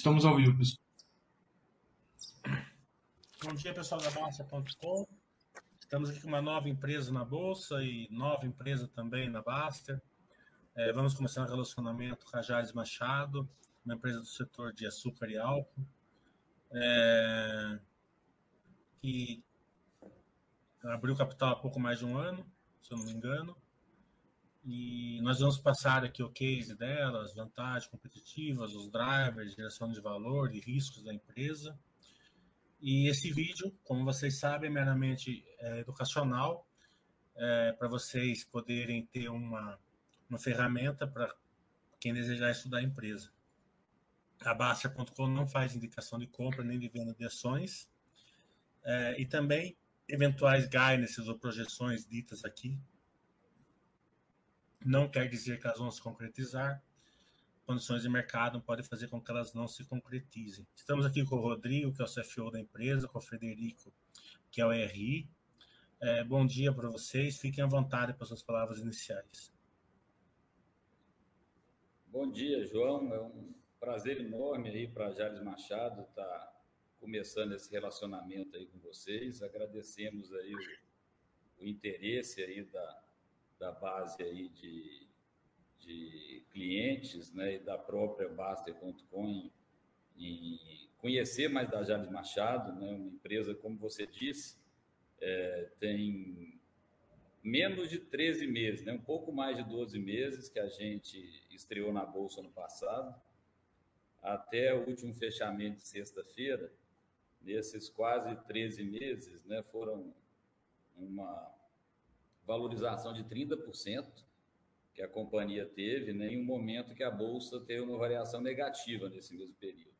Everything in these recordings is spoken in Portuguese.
Estamos ao vivo, pessoal. Bom dia, pessoal da Basta.com. Estamos aqui com uma nova empresa na Bolsa e nova empresa também na Baster. É, vamos começar um relacionamento Jales Machado, uma empresa do setor de açúcar e álcool, é, que abriu capital há pouco mais de um ano, se eu não me engano. E nós vamos passar aqui o case dela, as vantagens competitivas, os drivers, geração de valor e riscos da empresa. E esse vídeo, como vocês sabem, é meramente é, educacional, é, para vocês poderem ter uma, uma ferramenta para quem desejar estudar a empresa. A Basta.com não faz indicação de compra nem de venda de ações. É, e também eventuais guidances ou projeções ditas aqui não quer dizer que elas vão se concretizar condições de mercado podem fazer com que elas não se concretizem. Estamos aqui com o Rodrigo, que é o CFO da empresa, com o Frederico, que é o RI. É, bom dia para vocês, fiquem à vontade para suas palavras iniciais. Bom dia, João. É um prazer enorme aí para Jales Machado estar tá começando esse relacionamento aí com vocês. Agradecemos aí o, o interesse aí da, da base aí de de clientes né, e da própria Baster.com em, conhecer mais da Jales Machado, né, uma empresa, como você disse, é, tem menos de 13 meses, né, um pouco mais de 12 meses que a gente estreou na Bolsa no passado, até o último fechamento de sexta-feira, nesses quase 13 meses, né, foram uma valorização de 30%, que a companhia teve, né, em um momento que a bolsa teve uma variação negativa nesse mesmo período.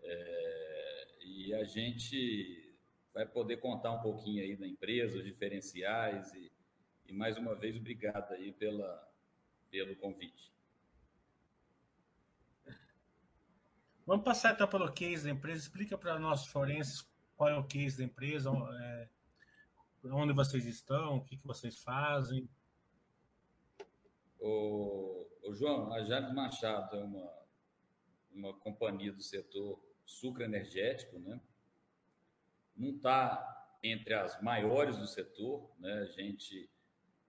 É, e a gente vai poder contar um pouquinho aí da empresa, os diferenciais e, e mais uma vez obrigado aí pela, pelo convite. Vamos passar então pelo case da empresa. Explica para nós forenses qual é o case da empresa, é, onde vocês estão, o que, que vocês fazem. O, o João, a Jales Machado é uma, uma companhia do setor sucroenergético, né? Não está entre as maiores do setor, né? A gente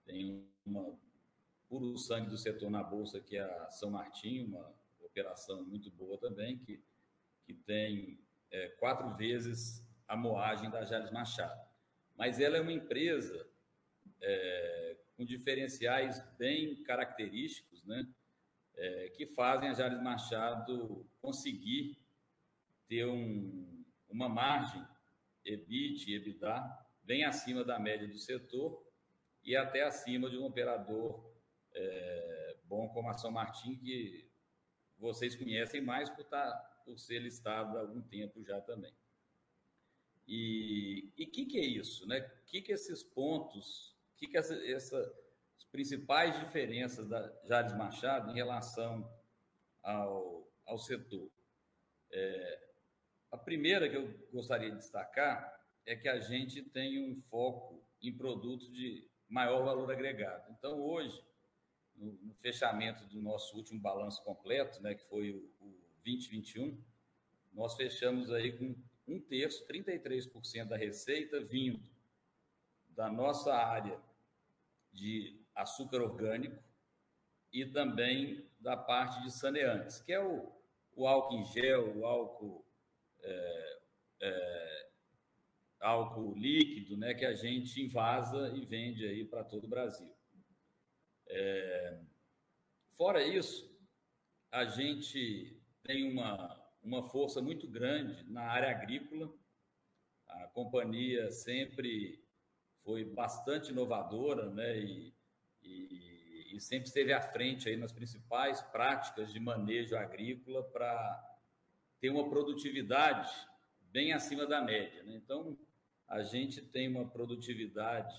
tem uma puro sangue do setor na bolsa que é a São Martinho, uma operação muito boa também que que tem é, quatro vezes a moagem da Jales Machado. Mas ela é uma empresa é, com diferenciais bem característicos, né? É, que fazem a Jales Machado conseguir ter um, uma margem EBIT e EBITDA bem acima da média do setor e até acima de um operador é, bom como a São Martin, que vocês conhecem mais por, tá, por ser listado há algum tempo já também. E o que, que é isso? O né? que, que esses pontos que, que essa, essa, as principais diferenças da Jales Machado em relação ao, ao setor? É, a primeira que eu gostaria de destacar é que a gente tem um foco em produtos de maior valor agregado. Então, hoje, no, no fechamento do nosso último balanço completo, né, que foi o, o 2021, nós fechamos aí com um terço, 33% da receita vindo da nossa área de açúcar orgânico e também da parte de saneantes, que é o, o álcool em gel, o álcool, é, é, álcool líquido, né, que a gente invasa e vende aí para todo o Brasil. É, fora isso, a gente tem uma, uma força muito grande na área agrícola. A companhia sempre foi bastante inovadora, né? E, e, e, sempre esteve à frente aí nas principais práticas de manejo agrícola para ter uma produtividade bem acima da média. Né? Então, a gente tem uma produtividade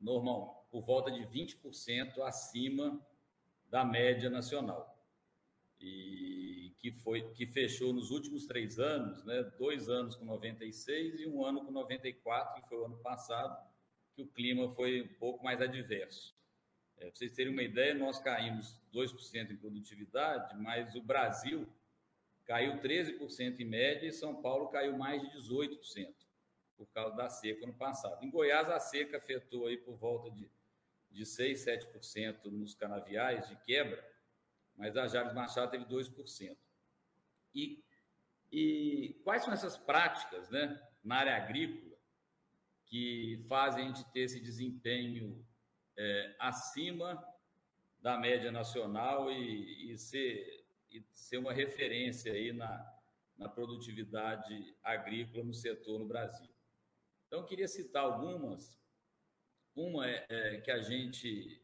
normal por volta de 20% acima da média nacional. E que foi que fechou nos últimos três anos, né? dois anos com 96 e um ano com 94, que foi o ano passado, que o clima foi um pouco mais adverso. É, para vocês terem uma ideia, nós caímos 2% em produtividade, mas o Brasil caiu 13% em média e São Paulo caiu mais de 18% por causa da seca no passado. Em Goiás, a seca afetou aí por volta de, de 6, 7% nos canaviais de quebra, mas a Jales Machado teve 2%. E, e quais são essas práticas né, na área agrícola que fazem a gente ter esse desempenho é, acima da média nacional e, e, ser, e ser uma referência aí na, na produtividade agrícola no setor no Brasil? Então, queria citar algumas. Uma é, é que a gente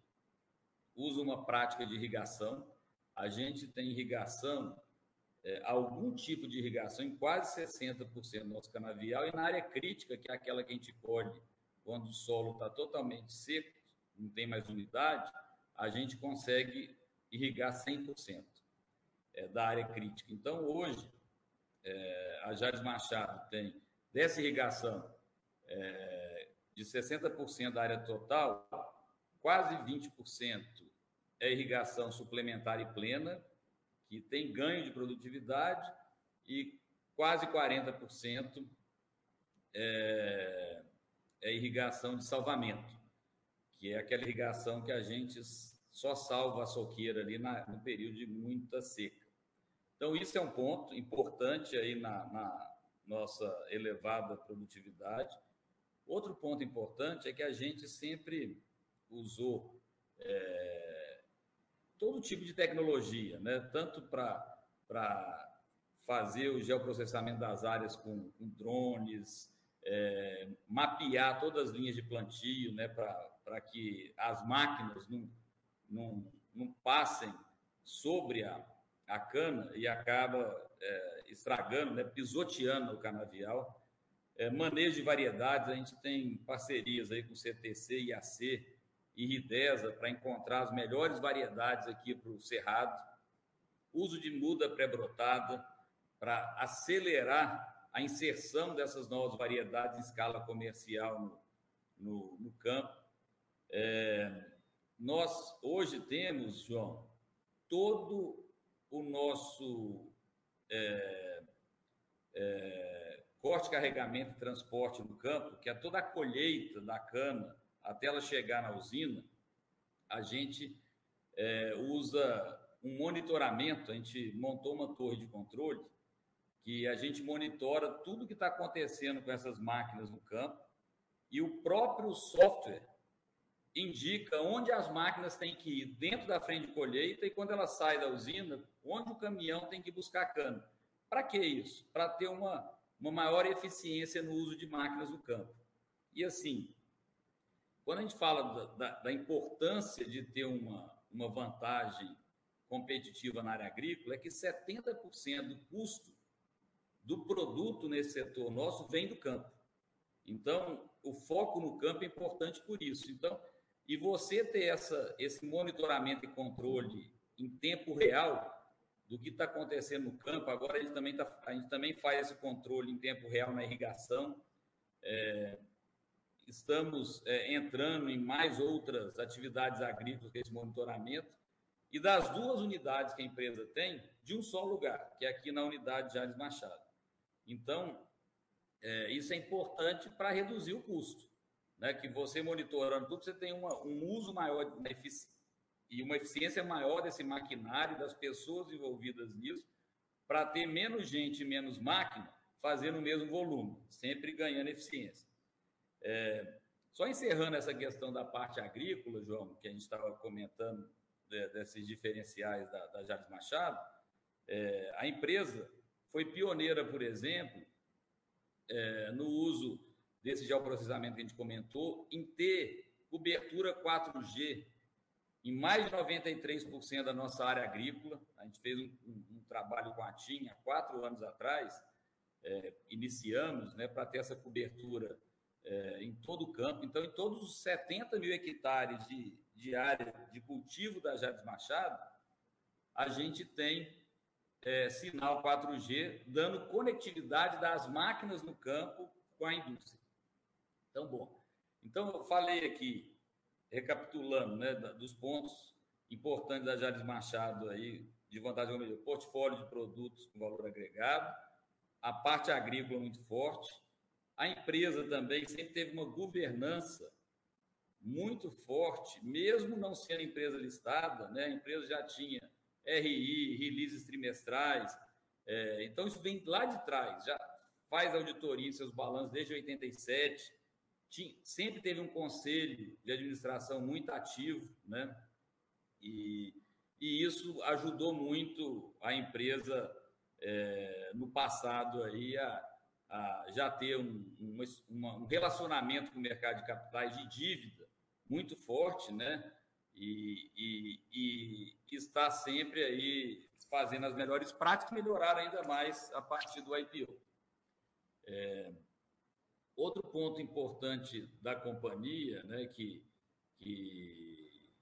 usa uma prática de irrigação. A gente tem irrigação, é, algum tipo de irrigação, em quase 60% do nosso canavial, e na área crítica, que é aquela que a gente colhe quando o solo está totalmente seco, não tem mais umidade, a gente consegue irrigar 100% é, da área crítica. Então, hoje, é, a Jales Machado tem dessa irrigação é, de 60% da área total, quase 20% é irrigação suplementar e plena, que tem ganho de produtividade, e quase 40% é, é irrigação de salvamento, que é aquela irrigação que a gente só salva a soqueira ali na, no período de muita seca. Então, isso é um ponto importante aí na, na nossa elevada produtividade. Outro ponto importante é que a gente sempre usou é, todo tipo de tecnologia, né? tanto para fazer o geoprocessamento das áreas com, com drones, é, mapear todas as linhas de plantio, né? para que as máquinas não, não, não passem sobre a, a cana e acaba é, estragando, né? pisoteando o canavial. É, manejo de variedades, a gente tem parcerias aí com CTC, IAC e Ridesa para encontrar as melhores variedades aqui para o Cerrado. Uso de muda pré-brotada para acelerar a inserção dessas novas variedades em escala comercial no, no, no campo. É, nós hoje temos, João, todo o nosso é, é, corte, carregamento e transporte no campo, que é toda a colheita da cana até ela chegar na usina, a gente é, usa um monitoramento, a gente montou uma torre de controle que a gente monitora tudo que está acontecendo com essas máquinas no campo e o próprio software indica onde as máquinas têm que ir dentro da frente de colheita e quando ela sai da usina, onde o caminhão tem que buscar cana. Para que isso? Para ter uma uma maior eficiência no uso de máquinas no campo. E assim, quando a gente fala da, da, importância de ter uma, uma vantagem competitiva na área agrícola, é que 70% do custo do produto nesse setor nosso vem do campo. Então, o foco no campo é importante por isso. Então, e você ter essa, esse monitoramento e controle em tempo real do que está acontecendo no campo. Agora a gente também, tá, a gente também faz esse controle em tempo real na irrigação. É, estamos é, entrando em mais outras atividades agrícolas, esse monitoramento, e das duas unidades que a empresa tem, de um só lugar, que é aqui na unidade Jales Machado. Então, é, isso é importante para reduzir o custo. Né? Que você monitorando tudo, você tem uma, um uso maior, e uma eficiência maior desse maquinário, das pessoas envolvidas nisso, para ter menos gente e menos máquina fazendo o mesmo volume, sempre ganhando eficiência. É, só encerrando essa questão da parte agrícola, João, que a gente estava comentando de, desses diferenciais da, da Jales Machado, é, a empresa foi pioneira, por exemplo, é, no uso desse geoprocessamento que a gente comentou, em ter cobertura 4G em mais de 93% da nossa área agrícola. A gente fez um, um, um trabalho com a TIM há quatro anos atrás, é, iniciamos né, para ter essa cobertura é, em todo o campo. Então, em todos os 70 mil hectares de, de área de cultivo da Jades Machado, a gente tem é, sinal 4G dando conectividade das máquinas no campo com a indústria. Então, bom. Então, eu falei aqui recapitulando, né, dos pontos importantes da Jales Machado aí, de vantagem melhor, portfólio de produtos com valor agregado, a parte agrícola muito forte, a empresa também sempre teve uma governança muito forte, mesmo não sendo empresa listada, né? a empresa já tinha RI, releases trimestrais, é, então isso vem lá de trás, já faz auditoria em seus balanços desde 87, tinha, sempre teve um conselho de administração muito ativo, né? E, e isso ajudou muito a empresa é, no passado aí a, a já ter um, um, relacionamento com o mercado de capitais de dívida muito forte, né? E, e, e está sempre aí fazendo as melhores práticas, melhorar ainda mais a partir do IPO. É, outro ponto importante da companhia, né, que, que,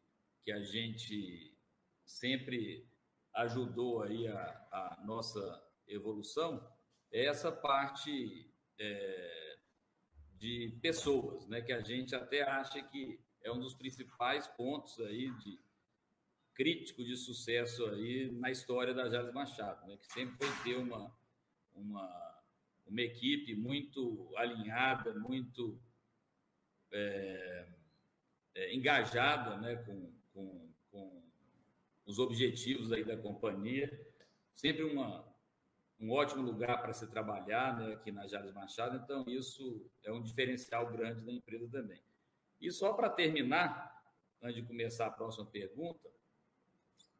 que a gente sempre ajudou aí a, a nossa evolução, essa parte é, de pessoas, né, que a gente até acha que é um dos principais pontos aí de crítico de sucesso aí na história da Jales Machado, né, que sempre foi ter uma, uma, uma equipe muito alinhada, muito é, é, engajada né, com, com, com os objetivos aí da companhia. Sempre uma, um ótimo lugar para se trabalhar né, aqui na Jales Machado, então isso é um diferencial grande da empresa também. E só para terminar, antes de começar a próxima pergunta,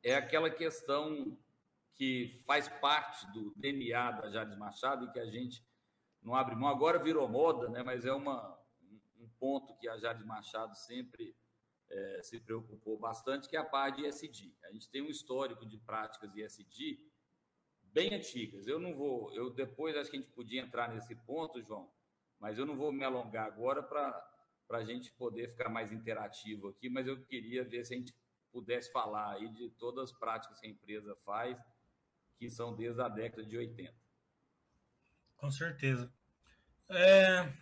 é aquela questão que faz parte do DNA da Jales Machado e que a gente não abre mão. Agora virou moda, né? mas é uma, um ponto que a Jales Machado sempre é, se preocupou bastante, que é a parte de ESG. A gente tem um histórico de práticas de bem antigas. Eu não vou, eu depois acho que a gente podia entrar nesse ponto, João, mas eu não vou me alongar agora para a gente poder ficar mais interativo aqui, mas eu queria ver se a gente pudesse falar aí de todas as práticas que a empresa faz, que são desde a década de 80. Com certeza. É...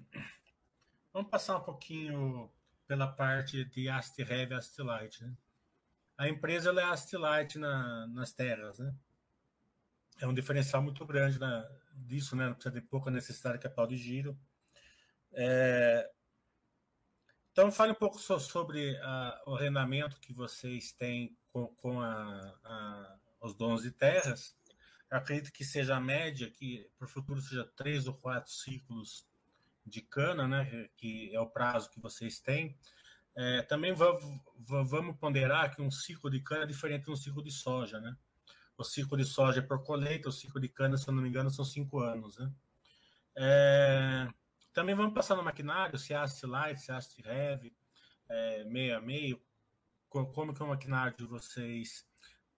Vamos passar um pouquinho pela parte de Astirev e Astilite. Né? A empresa é Astilite na, nas terras. Né? É um diferencial muito grande na, disso, né? precisa ter pouca necessidade de capital de giro. É, então, fale um pouco sobre uh, o arrendamento que vocês têm com, com a, a, os donos de terras. Eu acredito que seja a média, que para o futuro seja três ou quatro ciclos de cana, né, que é o prazo que vocês têm. É, também vamos ponderar que um ciclo de cana é diferente de um ciclo de soja. Né? O ciclo de soja é por colheita, o ciclo de cana, se eu não me engano, são cinco anos. Né? É, também vamos passar no maquinário, se é AST Light, se é AST Heavy, é, meio a meio, como que o maquinário de vocês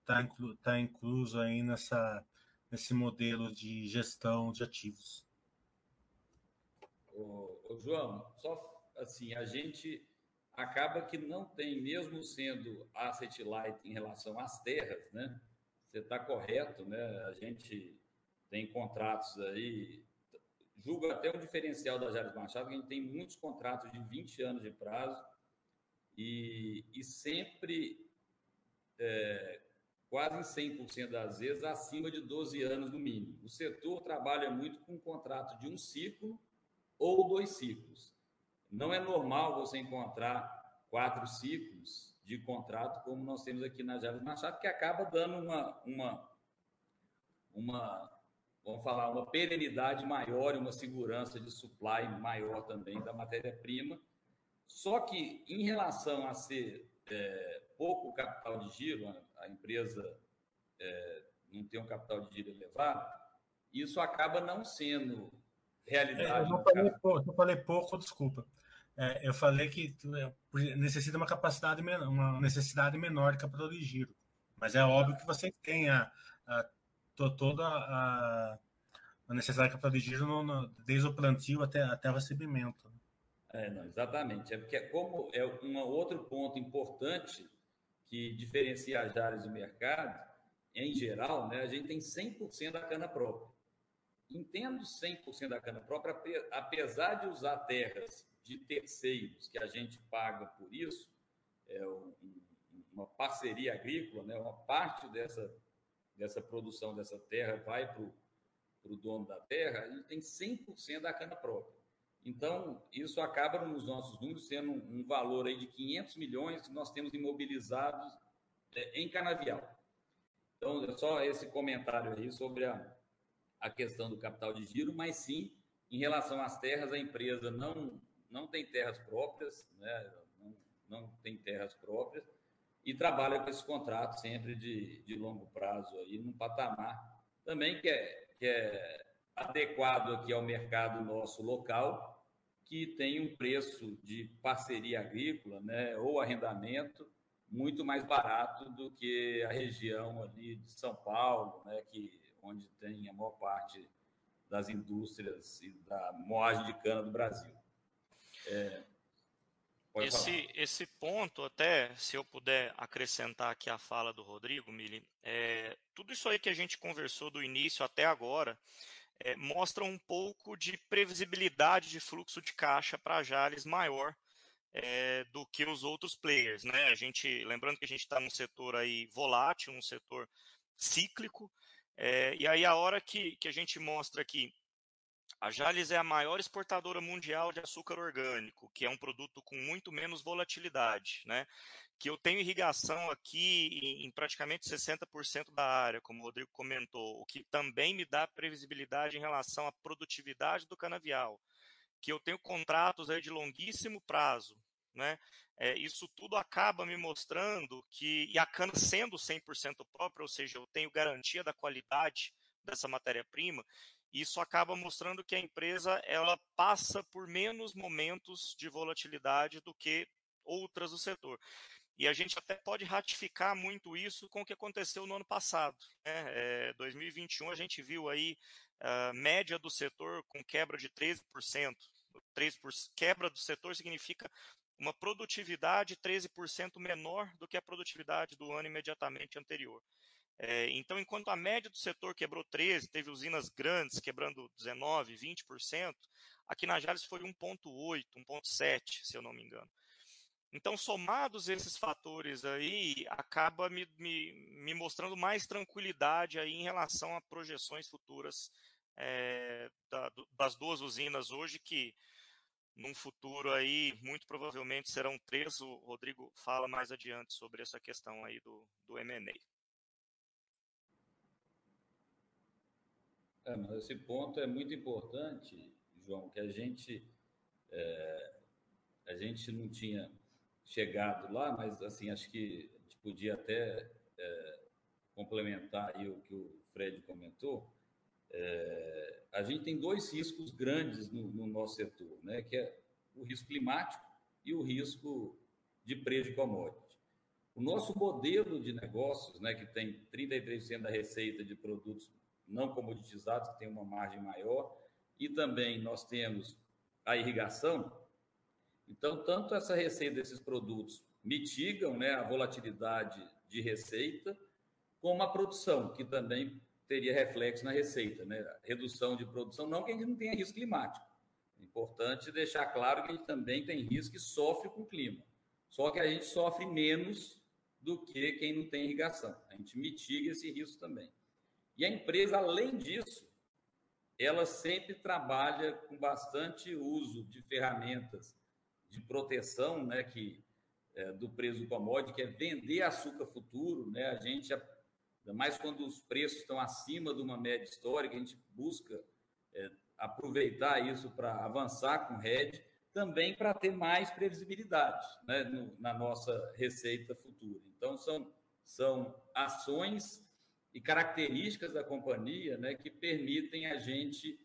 está inclu, tá incluso aí nessa, nesse modelo de gestão de ativos. Ô, ô, João, só assim, a gente acaba que não tem, mesmo sendo asset light em relação às terras, né? Você está correto, né? A gente tem contratos aí julgo até um diferencial da Jales Machado, que a gente tem muitos contratos de 20 anos de prazo e, e sempre, é, quase em 100% das vezes, acima de 12 anos no mínimo. O setor trabalha muito com um contrato de um ciclo ou dois ciclos. Não é normal você encontrar quatro ciclos de contrato, como nós temos aqui na Jales Machado, que acaba dando uma, uma, uma vamos falar, uma perenidade maior e uma segurança de supply maior também da matéria-prima. Só que, em relação a ser é, pouco capital de giro, a, empresa é, não tem um capital de giro elevado, isso acaba não sendo realidade. É, eu, não falei pouco, eu falei pouco, desculpa. É, eu falei que é, necessita uma capacidade menor, uma necessidade menor de capital de giro. Mas é óbvio que você tem a, a toda a, a necessidade de capital de giro no, no, desde o plantio até, até o recebimento. É, não, exatamente. É porque como é um outro ponto importante que diferencia as áreas do mercado, em geral, né, a gente tem 100% da cana própria. Entendo 100% da cana própria, apesar de usar terras de terceiros que a gente paga por isso, é uma parceria agrícola, né, uma parte dessa dessa produção dessa terra vai para o dono da terra, ele tem 100% da cana própria. Então, isso acaba nos nossos números sendo um, valor aí de 500 milhões que nós temos imobilizados é, em canavial. Então, é só esse comentário aí sobre a, a questão do capital de giro, mas sim, em relação às terras, a empresa não, não tem terras próprias, né? não, não tem terras próprias, e trabalha com esse contrato sempre de, de longo prazo aí, num patamar também que é, que é adequado aqui ao mercado nosso local, que tem um preço de parceria agrícola, né, ou arrendamento muito mais barato do que a região ali de São Paulo, né, que onde tem a maior parte das indústrias e da moagem de cana do Brasil. É, esse, esse ponto, até se eu puder acrescentar aqui a fala do Rodrigo, Mili, é, tudo isso aí que a gente conversou do início até agora é, mostra um pouco de previsibilidade de fluxo de caixa para a Jales maior é, do que os outros players, né? A gente, lembrando que a gente está num setor aí volátil, um setor cíclico, é, e aí a hora que, que a gente mostra aqui a Jales é a maior exportadora mundial de açúcar orgânico, que é um produto com muito menos volatilidade, né? Que eu tenho irrigação aqui em praticamente 60% da área, como o Rodrigo comentou, o que também me dá previsibilidade em relação à produtividade do canavial. Que eu tenho contratos aí de longuíssimo prazo, né? É, isso tudo acaba me mostrando que, e a cana sendo 100% própria, ou seja, eu tenho garantia da qualidade dessa matéria-prima, isso acaba mostrando que a empresa ela passa por menos momentos de volatilidade do que outras do setor. E a gente até pode ratificar muito isso com o que aconteceu no ano passado. Né? É, 2021 a gente viu aí a média do setor com quebra de 13%. 3%. Quebra do setor significa uma produtividade 13% menor do que a produtividade do ano imediatamente anterior. É, então, enquanto a média do setor quebrou 13%, teve usinas grandes quebrando 19%, 20%, aqui na Jales foi 1,8%, 1,7%, se eu não me engano. Então, somados esses fatores aí, acaba me, me, me mostrando mais tranquilidade aí em relação a projeções futuras é, da, das duas usinas hoje, que num futuro aí, muito provavelmente serão três. O Rodrigo fala mais adiante sobre essa questão aí do, do M&A. É, mas esse ponto é muito importante, João, que a gente é, a gente não tinha chegado lá, mas assim acho que a gente podia até é, complementar aí o que o Fred comentou. É, a gente tem dois riscos grandes no, no, nosso setor, né? Que é o risco climático e o risco de preço de commodity. O nosso modelo de negócios, né, que tem 33% da receita de produtos não comoditizados, que tem uma margem maior, e também nós temos a irrigação. Então, tanto essa receita desses produtos mitigam né, a volatilidade de receita, como a produção, que também teria reflexo na receita, né? Redução de produção, não que a gente não tenha risco climático. É importante deixar claro que a gente também tem risco e sofre com o clima. Só que a gente sofre menos do que quem não tem irrigação. A gente mitiga esse risco também. E a empresa, além disso, ela sempre trabalha com bastante uso de ferramentas de proteção, né, que é, do preço commodity, que é vender açúcar futuro, né? A gente, ainda mais quando os preços estão acima de uma média histórica, a gente busca é, aproveitar isso para avançar com RED, também para ter mais previsibilidade né, no, na nossa receita futura. Então, são, são ações e características da companhia né, que permitem a gente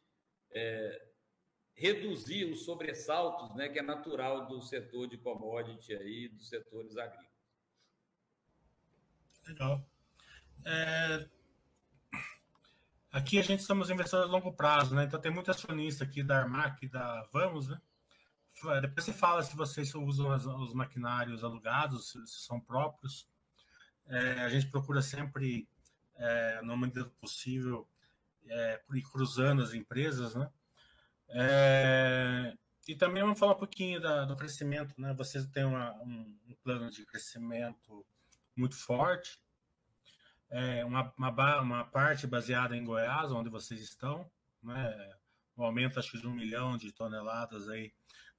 é, reduzir os sobressaltos né, que é natural do setor de commodity aí, dos setores agrícolas. Legal. É... Aqui a gente estamos investindo a longo prazo, né? Então tem muito acionista aqui da Armac, da Vamos, né? Depois você fala se vocês usam os maquinários alugados, se são próprios. É, a gente procura sempre é, na medida possível, é, cruzando as empresas, né? É, e também vamos falar um pouquinho da, do crescimento, né? Vocês têm uma, um, um, plano de crescimento muito forte. é, uma, uma, uma, parte baseada em Goiás, onde vocês estão, né? um aumento acho que de um milhão de toneladas aí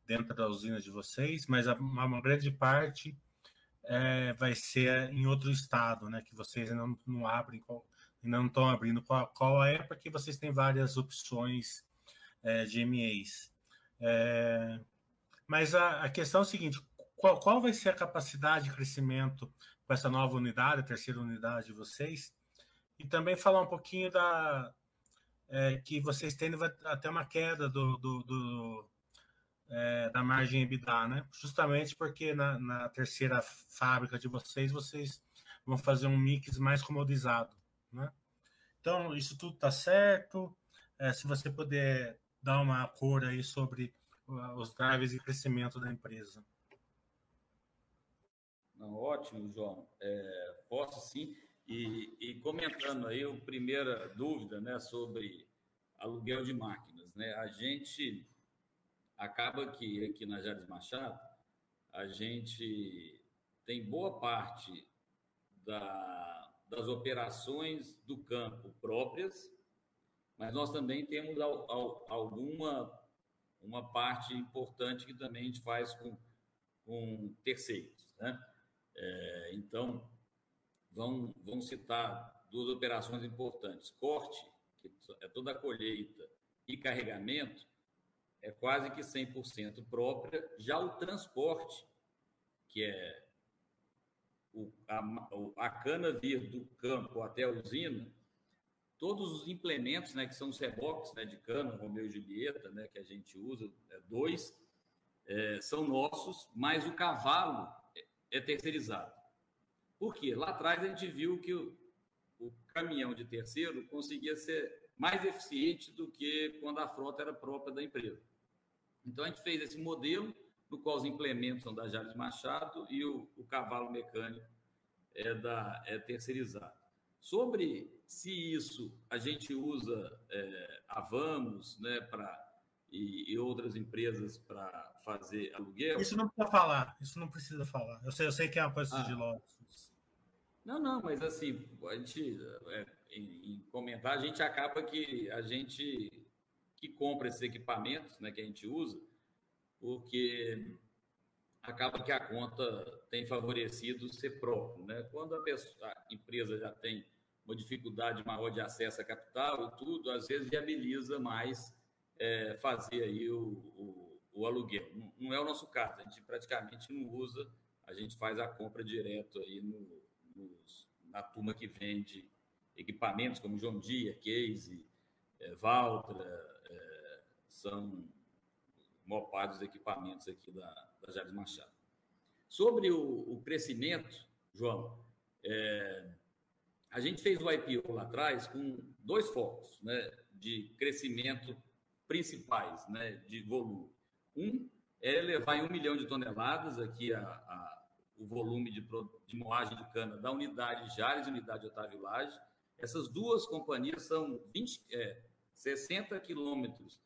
dentro da usina de vocês, mas uma grande parte é, vai ser em outro estado, né? Que vocês ainda não, não abrem, ainda não estão abrindo qual, qual, é, porque vocês têm várias opções é, de MEs. É, mas a, a, questão é o seguinte: qual, qual vai ser a capacidade de crescimento com essa nova unidade, a terceira unidade de vocês? E também falar um pouquinho da é, que vocês têm até uma queda do, do, do é, da margem EBITDA, né? Justamente porque na, na, terceira fábrica de vocês, vocês vão fazer um mix mais comodizado, né? Então, isso tudo está certo. É, se você puder dar uma cor aí sobre os drivers de crescimento da empresa. Não, ótimo, João. É, posso sim. E, e, comentando aí a primeira dúvida né, sobre aluguel de máquinas. Né? A gente acaba que aqui na Jales Machado, a gente tem boa parte da, das operações do campo próprias, mas nós também temos alguma uma parte importante que também a gente faz com, com terceiros. Né? É, então, vamos, vamos citar duas operações importantes. Corte, que é toda a colheita, e carregamento, é quase que 100% própria. Já o transporte, que é o, a, a cana vir do campo até a usina, todos os implementos, né, que são os reboques né, de cana, Romeu e Julieta, né, que a gente usa, é, dois, é, são nossos, mas o cavalo é, é terceirizado. Por quê? Lá atrás a gente viu que o, o caminhão de terceiro conseguia ser mais eficiente do que quando a frota era própria da empresa. Então, a gente fez esse modelo, no qual os implementos são da Jales Machado e o, o cavalo mecânico é, da, é terceirizado. Sobre se isso a gente usa é, a Vamos né, pra, e, e outras empresas para fazer aluguel. Isso não precisa falar, isso não precisa falar. Eu sei, eu sei que é uma coisa ah. sigilosa. Não, não, mas assim, a gente, é, em, comentar, a gente acaba que a gente que compra esses equipamentos né, que a gente usa, porque acaba que a conta tem favorecido ser próprio. Né? Quando a, pessoa, a empresa já tem uma dificuldade maior de acesso a capital e tudo, às vezes viabiliza mais é, fazer aí o, o, o aluguel. Não, não, é o nosso caso, a gente praticamente não usa, a gente faz a compra direto aí no, nos, na turma que vende equipamentos como John Deere, Case, é, Valtra, são maior parte dos equipamentos aqui da, da Jales Machado. Sobre o, o crescimento, João, é, a gente fez o IPO lá atrás com dois focos né, de crescimento principais, né, de volume. Um é levar em um milhão de toneladas aqui a, a, o volume de, de moagem de cana da unidade Jales e unidade Otávio Lage. Essas duas companhias são 20, é, 60 quilômetros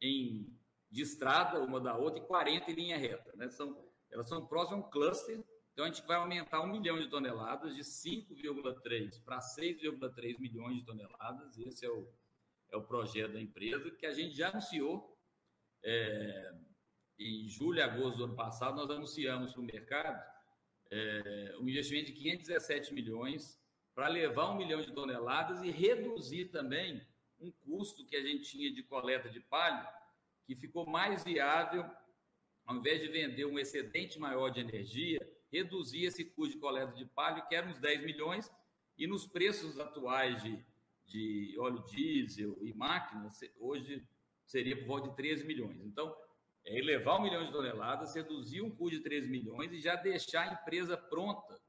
em, de estrada uma da outra e 40 em linha reta. Né? São, elas são próximas a um cluster, então a gente vai aumentar um milhão de toneladas, de 5,3 para 6,3 milhões de toneladas. Esse é o, é o projeto da empresa, que a gente já anunciou é, em julho e agosto do ano passado, nós anunciamos para o mercado é, um investimento de 517 milhões para levar um milhão de toneladas e reduzir também um custo que a gente tinha de coleta de palha, que ficou mais viável, ao invés de vender um excedente maior de energia, reduzir esse custo de coleta de palha, que era uns 10 milhões, e nos preços atuais de, de óleo diesel e máquinas, hoje seria por volta de 13 milhões. Então, é elevar um milhão de toneladas, reduzir um custo de 13 milhões e já deixar a empresa pronta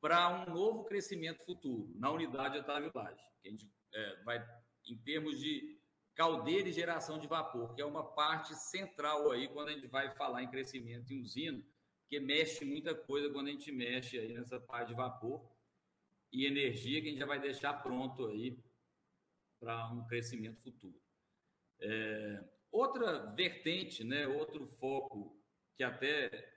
para um novo crescimento futuro na unidade de Otávio Lage, que a gente é, vai em termos de caldeira e geração de vapor, que é uma parte central aí quando a gente vai falar em crescimento em usina, que mexe muita coisa quando a gente mexe aí nessa parte de vapor e energia que a gente já vai deixar pronto aí para um crescimento futuro. É, outra vertente, né, outro foco que até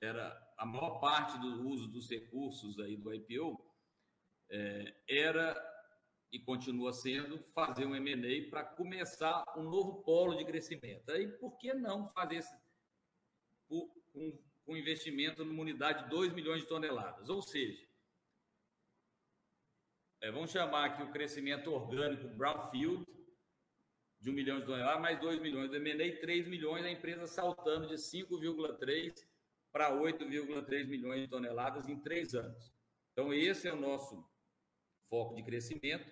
era a maior parte do uso dos recursos aí do IPO é, era e continua sendo fazer um M&A para começar um novo polo de crescimento. Aí, por que não fazer esse, um, um investimento numa unidade de 2 milhões de toneladas? Ou seja, é, vamos chamar aqui o crescimento orgânico brownfield, de 1 milhão de toneladas, mais 2 milhões. Do M&A, 3 milhões, a empresa saltando de 5,3 para 8,3 milhões de toneladas em três anos. Então, esse é o nosso foco de crescimento.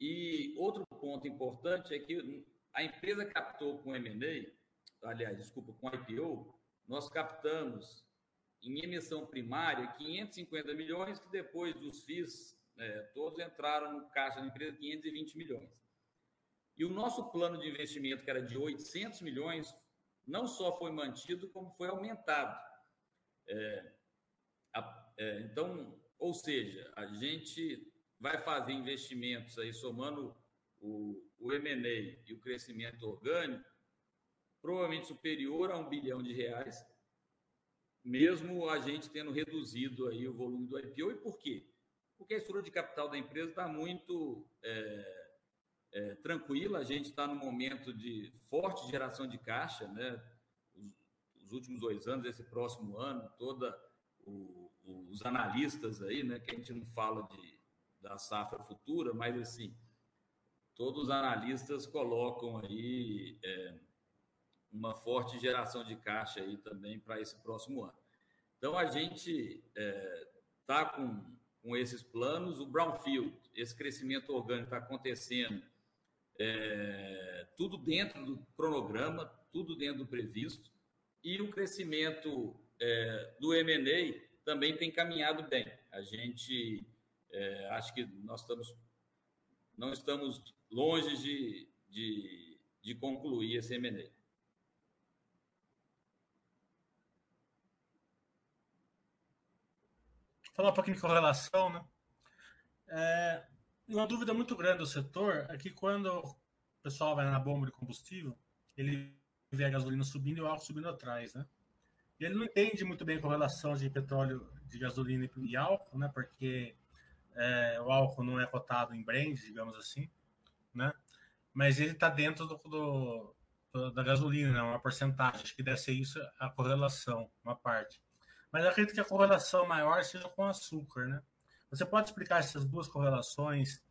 E outro ponto importante é que a empresa captou com M&A, aliás, desculpa, com IPO, nós captamos em emissão primária 550 milhões, que depois dos FIIs né, todos entraram no caixa da empresa 520 milhões. E o nosso plano de investimento, que era de 800 milhões, não só foi mantido, como foi aumentado. É, a, é, então, ou seja, a gente vai fazer investimentos aí, somando o, o M&A e o crescimento orgânico, provavelmente superior a um bilhão de reais, mesmo a gente tendo reduzido aí o volume do IPO. E por quê? Porque a estrutura de capital da empresa está muito é, é, tranquila, a gente está no momento de forte geração de caixa, né? Os, os últimos dois anos, esse próximo ano, toda o, os analistas aí, né? Que a gente não fala de da safra futura, mas assim, todos os analistas colocam aí é, uma forte geração de caixa aí também para esse próximo ano. Então a gente está é, com, com esses planos, o Brownfield, esse crescimento orgânico está acontecendo é, tudo dentro do cronograma, tudo dentro do previsto, e o crescimento é, do M&A também tem caminhado bem. A gente é, acho que nós estamos, não estamos longe de, de, de concluir esse M&A. Falar um pouquinho de correlação, né? É, uma dúvida muito grande do setor é que quando o pessoal vai na bomba de combustível, ele vê a gasolina subindo e o álcool subindo atrás, né? E ele não entende muito bem a correlação de petróleo, de gasolina e álcool, né? Porque é, o álcool não é cotado em brand, digamos assim, né? Mas ele está dentro do, do, da gasolina, né? uma porcentagem. Acho que deve ser isso a correlação, uma parte. Mas acredito que a correlação maior seja com açúcar, né? Você pode explicar essas duas correlações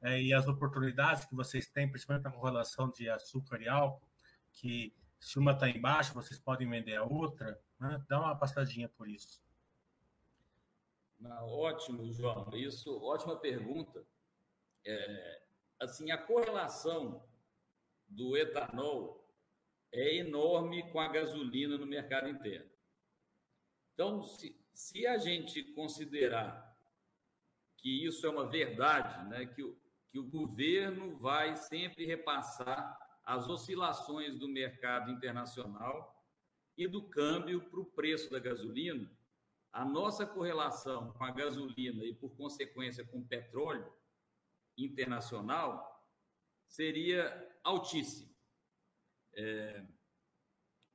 é, e as oportunidades que vocês têm, principalmente a correlação de açúcar e álcool, que se uma está embaixo, vocês podem vender a outra, né? Dá uma passadinha por isso. Ótimo, João. Isso, ótima pergunta. É, assim, a correlação do etanol é enorme com a gasolina no mercado interno. Então, se, se a gente considerar que isso é uma verdade, né, que, o, que o governo vai sempre repassar as oscilações do mercado internacional e do câmbio para o preço da gasolina, a nossa correlação com a gasolina e, por consequência, com o petróleo internacional seria altíssima. É,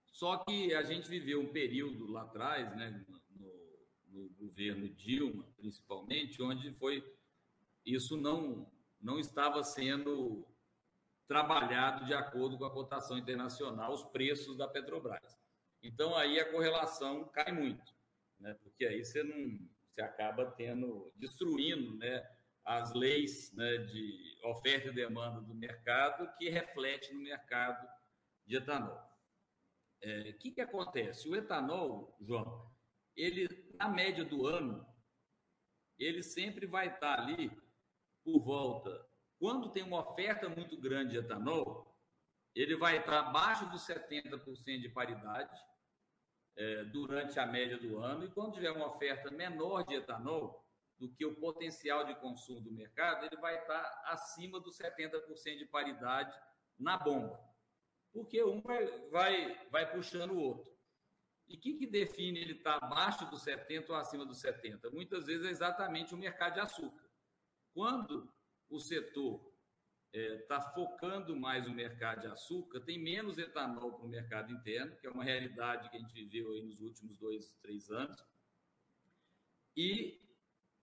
só que a gente viveu um período lá atrás, né, no governo Dilma, principalmente, onde foi isso não não estava sendo trabalhado de acordo com a cotação internacional, os preços da Petrobras. Então aí a correlação cai muito né? Porque aí você não você acaba tendo destruindo, né, as leis né, de oferta e demanda do mercado que reflete no mercado de etanol. O é, que, que acontece? O etanol, João, ele na média do ano, ele sempre vai estar ali por volta. Quando tem uma oferta muito grande de etanol, ele vai estar abaixo dos 70% de paridade é, durante a média do ano, e quando tiver uma oferta menor de etanol do que o potencial de consumo do mercado, ele vai estar acima dos 70% de paridade na bomba, porque um vai, vai, vai puxando o outro. E o que, define ele estar abaixo dos 70 ou acima dos 70? Muitas vezes é exatamente o mercado de açúcar. Quando o setor está é, tá focando mais no mercado de açúcar, tem menos etanol para o mercado interno, que é uma realidade que a gente viveu aí nos últimos dois, três anos. E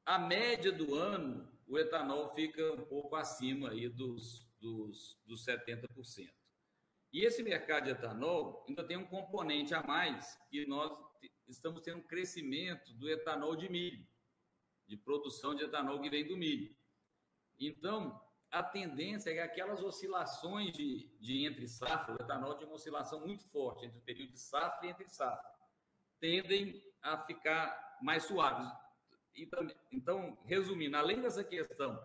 a média do ano, o etanol fica um pouco acima aí dos, dos, dos 70%. E esse mercado de etanol ainda tem um componente a mais, que nós estamos tendo um crescimento do etanol de milho, de produção de etanol que vem do milho. Então, a tendência é que aquelas oscilações de, de entre safra, o etanol tem uma oscilação muito forte entre o período de safra e entre safra, tendem a ficar mais suaves. Então, resumindo, além dessa questão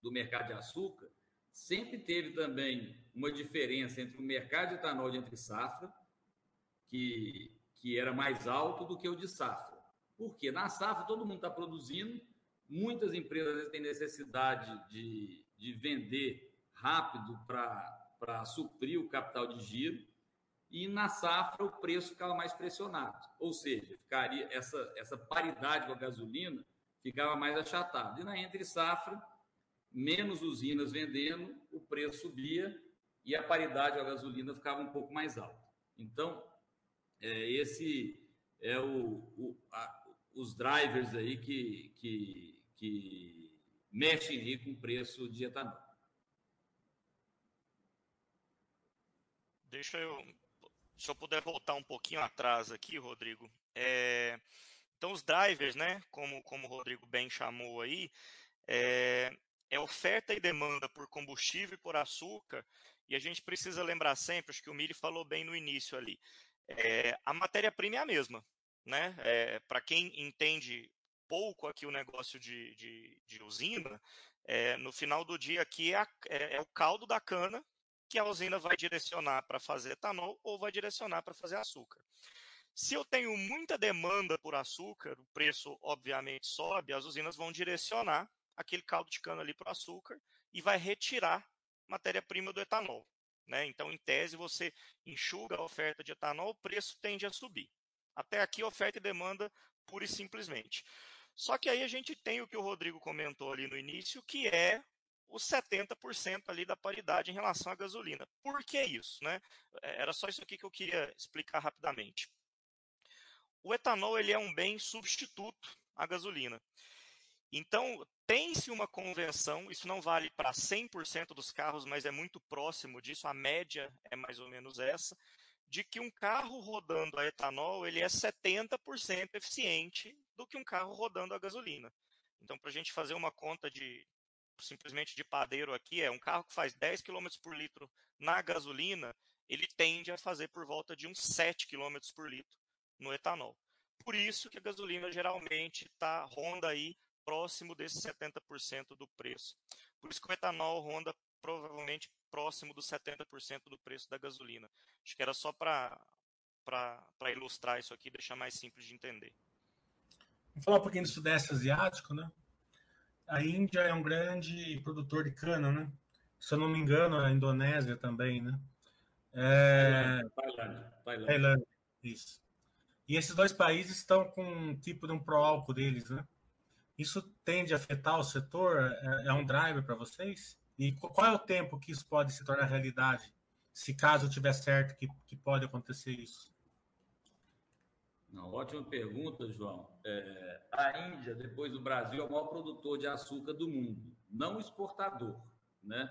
do mercado de açúcar, sempre teve também uma diferença entre o mercado de etanol de entre safra, que, que era mais alto do que o de safra. Porque na safra todo mundo está produzindo, muitas empresas têm necessidade de, de vender rápido para suprir o capital de giro, e na safra o preço ficava mais pressionado. Ou seja, ficaria essa, essa paridade com a gasolina ficava mais achatada. E na entre safra, menos usinas vendendo, o preço subia e a paridade à gasolina ficava um pouco mais alta. Então, é, esse é o, o a, os drivers aí que, que, que mexem com o preço de etanol. Deixa eu, se eu puder voltar um pouquinho atrás aqui, Rodrigo. É, então, os drivers, né, como, como o Rodrigo bem chamou aí, é, é oferta e demanda por combustível e por açúcar, e a gente precisa lembrar sempre, acho que o Mili falou bem no início ali, é, a matéria-prima é a mesma. Né? É, Para quem entende pouco aqui o negócio de, de, de usina, é, no final do dia aqui é, a, é, é, o caldo da cana que a usina vai direcionar para fazer etanol ou vai direcionar para fazer açúcar. Se eu tenho muita demanda por açúcar, o preço obviamente sobe, as usinas vão direcionar aquele caldo de cana ali para o açúcar e vai retirar matéria-prima do etanol. Né? Então, em tese, você enxuga a oferta de etanol, o preço tende a subir. Até aqui, oferta e demanda pura e simplesmente. Só que aí a gente tem o que o Rodrigo comentou ali no início, que é os 70% ali da paridade em relação à gasolina. Por que isso? Né? É, era só isso aqui que eu queria explicar rapidamente. O etanol ele é um bem substituto à gasolina. Então, tem-se uma convenção, isso não vale para 100% dos carros, mas é muito próximo disso, a média é mais ou menos essa, de que um carro rodando a etanol ele é 70% eficiente do que um carro rodando a gasolina. Então, para a gente fazer uma conta de simplesmente de padeiro aqui, é um carro que faz 10 km por litro na gasolina, ele tende a fazer por volta de uns 7 km por litro no etanol. Por isso que a gasolina geralmente tá, ronda aí próximo desse 70% do preço. Por isso que o etanol ronda provavelmente próximo dos 70% do preço da gasolina. Acho que era só para ilustrar isso aqui, deixar mais simples de entender. Vamos falar um pouquinho do Sudeste Asiático, né? A Índia é um grande produtor de cana, né? Se eu não me engano, a Indonésia também, né? É... Tailândia. Tailândia. Tailândia. Isso. E esses dois países estão com um tipo de um pró-álcool deles, né? Isso tende a afetar o setor? É, é um driver para vocês? E qual é o tempo que isso pode se tornar realidade? Se caso tiver certo que, que pode acontecer isso? Não, ótima pergunta, João. É, a Índia, depois do Brasil, é o maior produtor de açúcar do mundo, não exportador, né?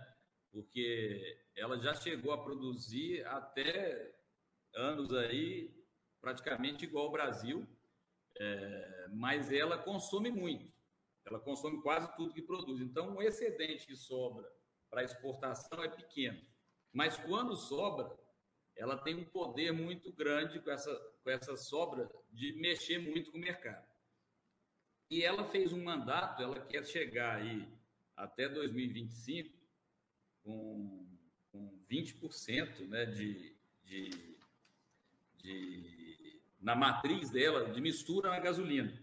Porque ela já chegou a produzir até anos aí praticamente igual ao Brasil, é, mas ela consome muito. Ela consome quase tudo que produz. Então, o excedente que sobra para exportação é pequeno. Mas quando sobra, ela tem um poder muito grande com essa, com essa sobra de mexer muito com o mercado. E ela fez um mandato, ela quer chegar aí até 2025 com, com 20% né, de, de, de na matriz dela de mistura na gasolina.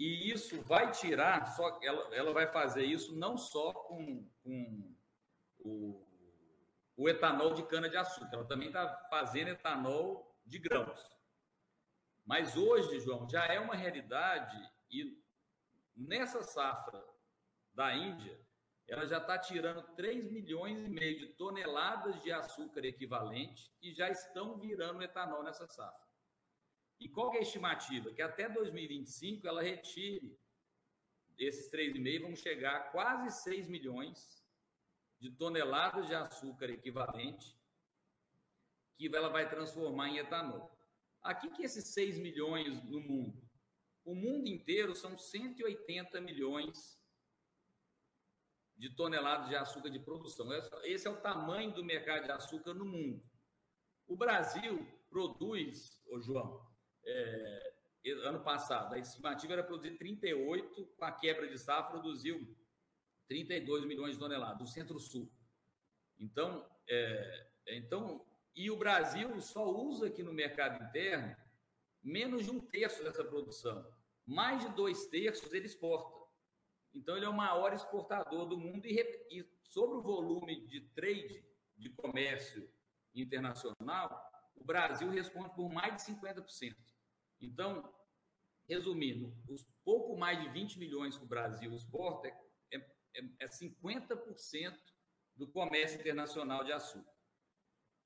E isso vai tirar, só ela, ela vai fazer isso não só com, com o, o etanol de cana-de-açúcar, ela também está fazendo etanol de grãos. Mas hoje, João, já é uma realidade e nessa safra da Índia, ela já está tirando 3 milhões e meio de toneladas de açúcar equivalente e já estão virando etanol nessa safra. E qual é a estimativa? Que até 2025 ela retire esses 3,5 vamos chegar a quase 6 milhões de toneladas de açúcar equivalente que ela vai transformar em etanol. Aqui que esses 6 milhões no mundo? O mundo inteiro são 180 milhões de toneladas de açúcar de produção. Esse é o tamanho do mercado de açúcar no mundo. O Brasil produz, ô João, é, ano passado, a estimativa era produzir 38, com a quebra de safra, produziu 32 milhões de toneladas, do Centro-Sul. Então, é, então, e o Brasil só usa aqui no mercado interno menos de um terço dessa produção. Mais de dois terços ele exporta. Então, ele é o maior exportador do mundo e, e sobre o volume de trade, de comércio internacional, o Brasil responde por mais de 50%. Então, resumindo, os pouco mais de 20 milhões que o Brasil exporta é, é, é 50% do comércio internacional de açúcar.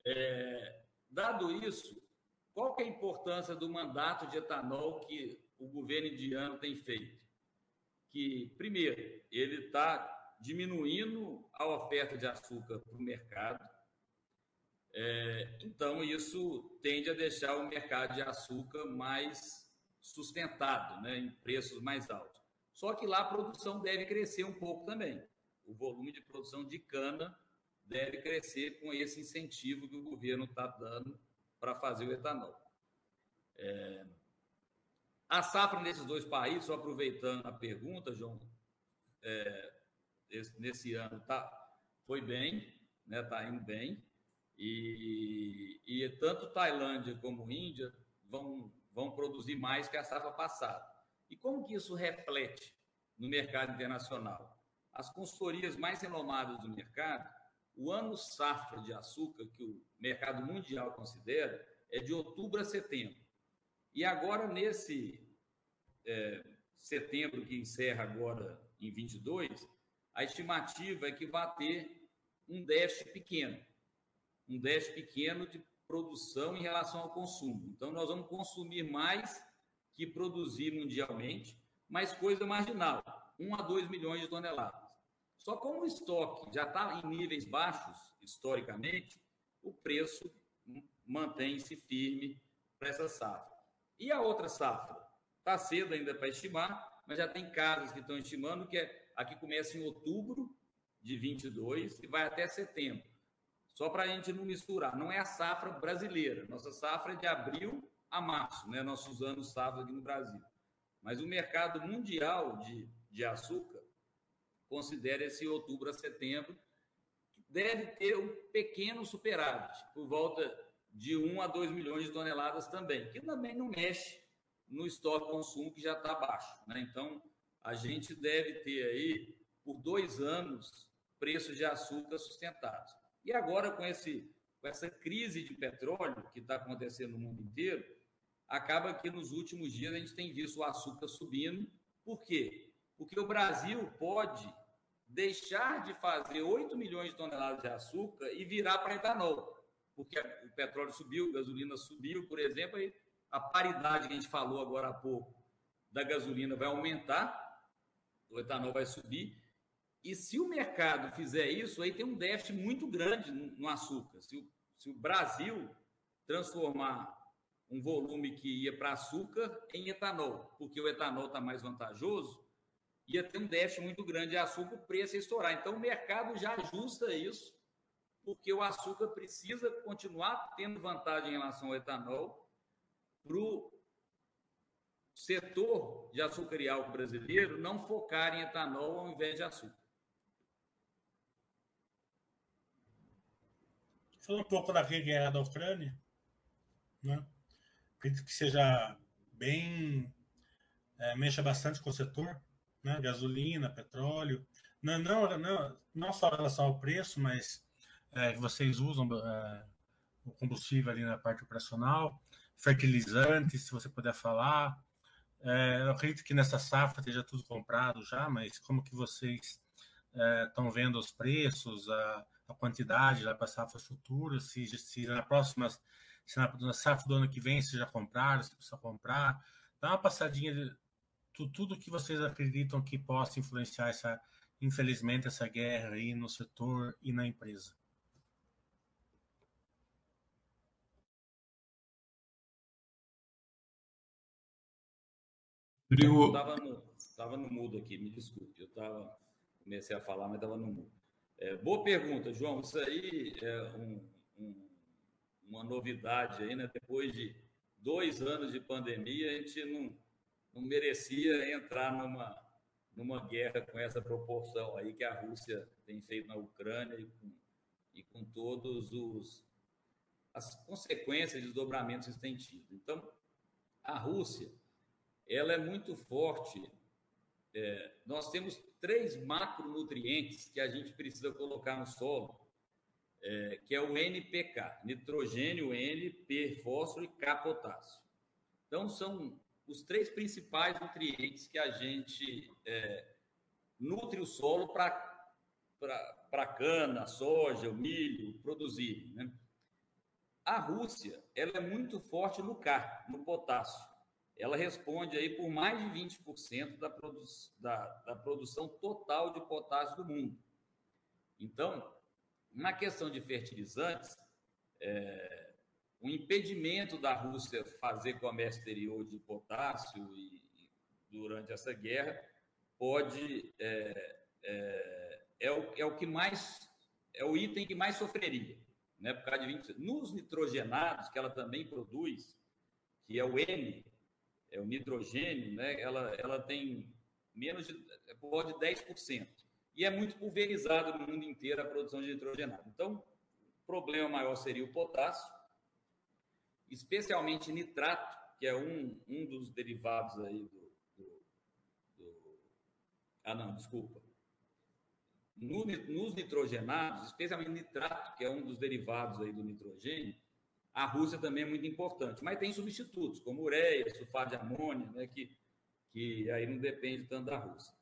É, dado isso, qual é a importância do mandato de etanol que o governo indiano tem feito? que, primeiro, ele está diminuindo a oferta de açúcar para o mercado. É, então, isso tende a deixar o mercado de açúcar mais sustentado, né, em preços mais altos. Só que lá a produção deve crescer um pouco também. O volume de produção de cana deve crescer com esse incentivo que o governo está dando para fazer o etanol. É, a safra nesses dois países, só aproveitando a pergunta, João, é, esse, nesse ano tá, foi bem, está né, tá indo bem, e, e tanto Tailândia como Índia vão, vão produzir mais que a safra passada. E como que isso reflete no mercado internacional? As consultorias mais renomadas do mercado, o ano safra de açúcar que o mercado mundial considera é de outubro a setembro. E agora, nesse é, setembro, que encerra agora em 22, a estimativa é que vai ter um déficit pequeno. Um déficit pequeno de produção em relação ao consumo. Então, nós vamos consumir mais que produzir mundialmente, mas coisa marginal, 1 a 2 milhões de toneladas. Só como o estoque já está em níveis baixos, historicamente, o preço mantém-se firme para essa safra. E a outra safra? Está cedo ainda para estimar, mas já tem casas que estão estimando que é, aqui começa em outubro de 22 e vai até setembro. Só para a gente não misturar, não é a safra brasileira. Nossa safra é de abril a março, né? Nossos anos safra aqui no Brasil. Mas o mercado mundial de, de açúcar considera esse outubro a setembro, deve ter um pequeno superávit, por volta de 1 a 2 milhões de toneladas também, que também não mexe no estoque consumo que já está baixo. Né? Então, a gente deve ter aí, por dois anos, preços de açúcar sustentados. E agora, com, esse, com essa crise de petróleo que está acontecendo no mundo inteiro, acaba que nos últimos dias a gente tem visto o açúcar subindo. Por quê? Porque o Brasil pode deixar de fazer 8 milhões de toneladas de açúcar e virar para etanol porque o petróleo subiu, a gasolina subiu, por exemplo, a paridade que a gente falou agora há pouco da gasolina vai aumentar, o etanol vai subir. E se o mercado fizer isso, aí tem um déficit muito grande no açúcar. Se o, se o Brasil transformar um volume que ia para açúcar em etanol, porque o etanol está mais vantajoso, ia ter um déficit muito grande de açúcar, o preço ia estourar. Então, o mercado já ajusta isso porque o açúcar precisa continuar tendo vantagem em relação ao etanol para o setor de açúcar álcool brasileiro não focar em etanol ao invés de açúcar. Falando um pouco da guerra da Ucrânia, né? acredito que seja bem. É, mexa bastante com o setor, né? gasolina, petróleo. Não, não, não, não só em relação ao preço, mas é, vocês usam é, o combustível ali na parte operacional, fertilizantes, se você puder falar. É, eu acredito que nessa safra esteja tudo comprado já, mas como que vocês estão é, vendo os preços, a, a quantidade lá para safras futuras, se, se na próxima, se na, na, safra do ano que vem se já compraram, se precisa comprar. Dá uma passadinha tudo que vocês acreditam que possa influenciar essa, infelizmente, essa guerra aí no setor e na empresa. Eu estava no, tava no mudo aqui, me desculpe. Eu tava, comecei a falar, mas estava no mudo. É, boa pergunta, João. Isso aí é um, um, uma novidade aí, né? Depois de dois anos de pandemia, a gente não, não merecia entrar numa, numa guerra com essa proporção aí que a Rússia tem feito na Ucrânia e com, e com todos os as consequências e desdobramentos que tem tido. Então, a Rússia, ela é muito forte. É, nós temos três macronutrientes que a gente precisa colocar no solo, é, que é o NPK, nitrogênio, N, P, fósforo e K, potássio. Então, são os três principais nutrientes que a gente é, nutre o solo para cana, soja, milho produzirem. Né? A Rússia ela é muito forte no K, no potássio. Ela responde aí por mais de 20% da, produ da, da produção total de potássio do mundo. Então, na questão de fertilizantes, é, o impedimento da Rússia fazer comércio exterior de potássio e, e durante essa guerra pode é, é, é, o, é o que mais é o item que mais sofreria, né? Por causa de 20, nos nitrogenados que ela também produz, que é o N, é o nitrogênio, né? Ela ela tem menos de pode 10% e é muito pulverizado no mundo inteiro a produção de nitrogenado. Então, o problema maior seria o potássio especialmente nitrato, que é um, um dos derivados aí do, do, do Ah, não, desculpa. No, nos nitrogenados, especialmente nitrato, que é um dos derivados aí do nitrogênio, a Rússia também é muito importante. Mas tem substitutos, como ureia, sulfato de amônia, né, que, que aí não depende tanto da Rússia.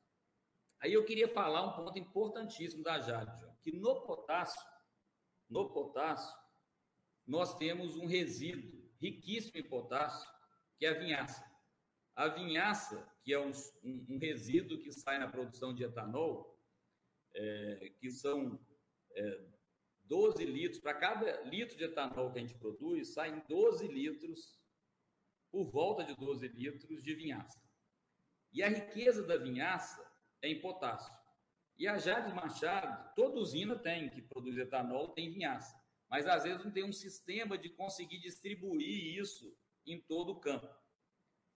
Aí eu queria falar um ponto importantíssimo da Jade, que no potássio, no potássio, nós temos um resíduo riquíssimo em potássio, que é a vinhaça. A vinhaça, que é um, um, um resíduo que sai na produção de etanol, é, que são é, 12 litros, para cada litro de etanol que a gente produz, saem 12 litros, por volta de 12 litros de vinhaça. E a riqueza da vinhaça é em potássio. E a Jades Machado, toda usina tem que produz etanol, tem vinhaça mas às vezes não tem um sistema de conseguir distribuir isso em todo o campo.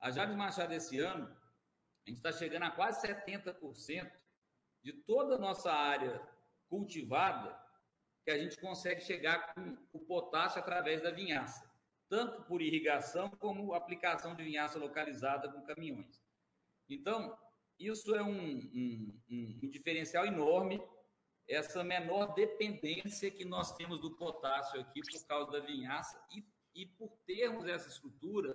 A Jales Machado, esse ano, a gente está chegando a quase 70% de toda a nossa área cultivada que a gente consegue chegar com o potássio através da vinhaça, tanto por irrigação como aplicação de vinhaça localizada com caminhões. Então, isso é um, um, um diferencial enorme essa menor dependência que nós temos do potássio aqui por causa da vinhaça e, e por termos essa estrutura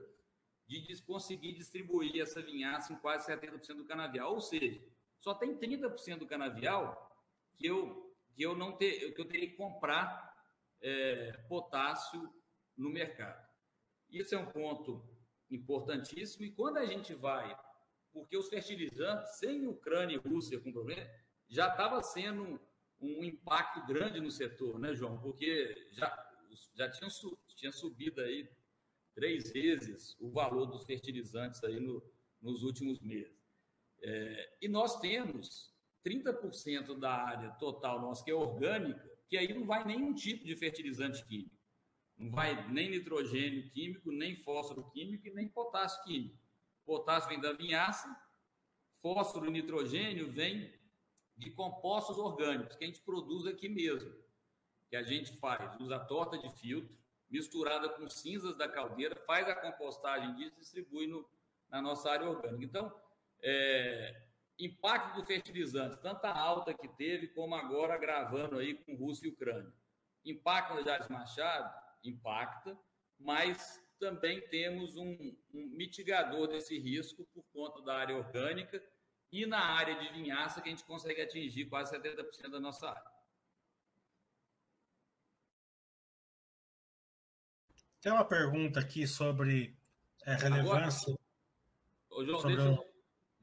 de conseguir distribuir essa vinhaça em quase 70% do canavial. Ou seja, só tem 30% do canavial que eu, que eu não ter, que eu teria que comprar é, potássio no mercado. Isso é um ponto importantíssimo. E quando a gente vai, porque os fertilizantes, sem Ucrânia e Rússia com problema, já estava sendo um impacto grande no setor, né, João? Porque já, já tinha, tinha subido aí três vezes o valor dos fertilizantes aí no, nos últimos meses. É, e nós temos 30% da área total nossa que é orgânica, que aí não vai nenhum tipo de fertilizante químico. Não vai nem nitrogênio químico, nem fósforo químico e nem potássio químico. Potássio vem da vinhaça, fósforo e nitrogênio vem de compostos orgânicos que a gente produz aqui mesmo, que a gente faz, usa torta de filtro, misturada com cinzas da caldeira, faz a compostagem disso e distribui no, na nossa área orgânica. Então, é, impacto do fertilizante, tanta alta que teve, como agora gravando aí com Rússia e Ucrânia. Impacta no Jales Machado? Impacta, mas também temos um, um mitigador desse risco por conta da área orgânica e na área de vinhaça que a gente consegue atingir quase 70% da nossa área. Tem uma pergunta aqui sobre é, relevância. Agora, João, sobre... deixa, eu,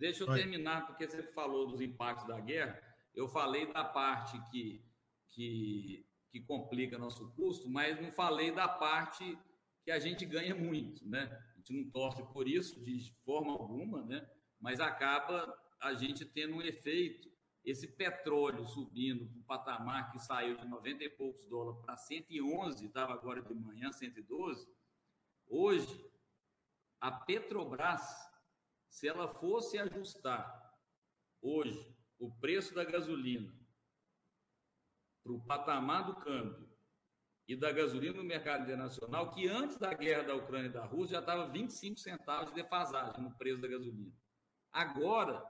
Deixa eu terminar, porque você falou dos impactos da guerra. Eu falei da parte que, que, que complica nosso custo, mas não falei da parte que a gente ganha muito, né? A gente não torce por isso de forma alguma, né? Mas acaba a gente tendo um efeito. Esse petróleo subindo para o patamar que saiu de 90 e poucos dólares para 111, estava agora de manhã 112. Hoje, a Petrobras, se ela fosse ajustar hoje o preço da gasolina para o patamar do câmbio e da gasolina no mercado internacional, que antes da guerra da Ucrânia e da Rússia já estava 25 centavos de defasagem no preço da gasolina. Agora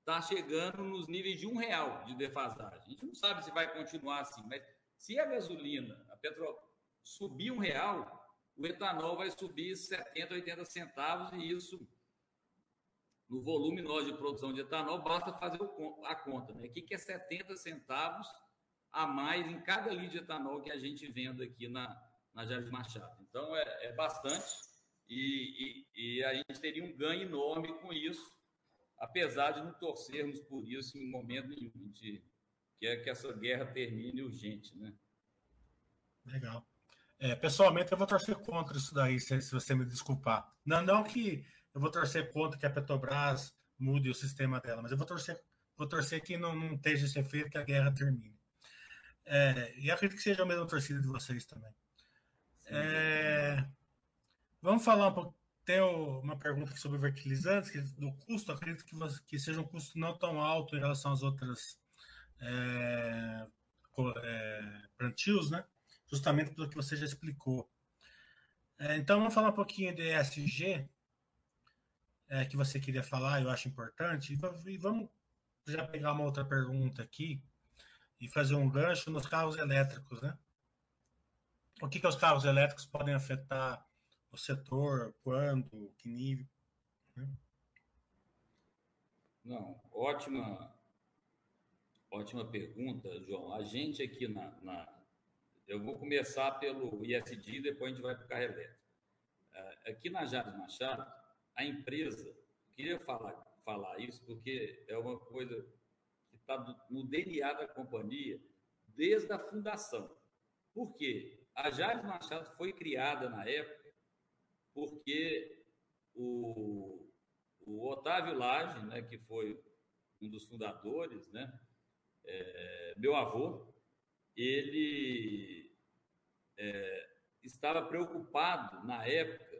está chegando nos níveis de um real de defasagem. A gente não sabe se vai continuar assim, mas se a gasolina, a petróleo, subir um real, o etanol vai subir 70, 80 centavos e isso no volume nós de produção de etanol, basta fazer a conta. Né? O que é 70 centavos a mais em cada litro de etanol que a gente vende aqui na, na Jardim Machado. Então, é, é bastante e, e, e, a gente teria um ganho enorme com isso, apesar de não torcermos por isso em momento nenhum. A gente quer que essa guerra termine urgente. Né? Legal. É, pessoalmente, eu vou torcer contra isso daí, se, se você me desculpar. Não, não que eu vou torcer contra que a Petrobras mude o sistema dela, mas eu vou torcer, vou torcer que não, não esteja esse efeito, que a guerra termine. É, e acredito que seja a mesma torcida de vocês também. É, vamos falar um pouco. Tem uma pergunta sobre verticalizantes, do custo. Acredito que, que seja um custo não tão alto em relação às outras é, é, plantios, né? Justamente pelo que você já explicou. É, então, vamos falar um pouquinho de ESG, é, que você queria falar, eu acho importante. E vamos já pegar uma outra pergunta aqui e fazer um gancho nos carros elétricos, né? O que, que os carros elétricos podem afetar o setor, quando, que nível? Né? Não, ótima, ótima pergunta, João. A gente aqui na, na eu vou começar pelo ISD, depois a gente vai para o carro elétrico. É, aqui na Jales Machado, a empresa, queria falar, falar isso porque é uma coisa que está no DNA da companhia desde a fundação. Por quê? A Jales Machado foi criada na época porque o, o Otávio Lage, né, que foi um dos fundadores, né, é, meu avô, ele é, estava preocupado na época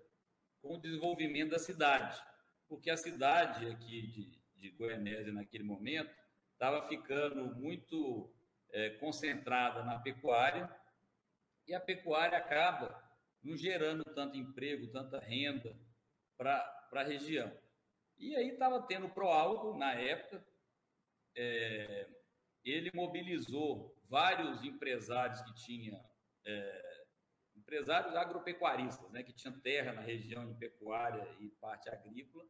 com o desenvolvimento da cidade, porque a cidade aqui de, de Goianésia, naquele momento, estava ficando muito é, concentrada na pecuária, e a pecuária acaba não gerando tanto emprego, tanta renda para a região. E aí estava tendo o Proalgo, na época, é, ele mobilizou vários empresários que tinham é, empresários agropecuaristas, né, que tinham terra na região de pecuária e parte agrícola,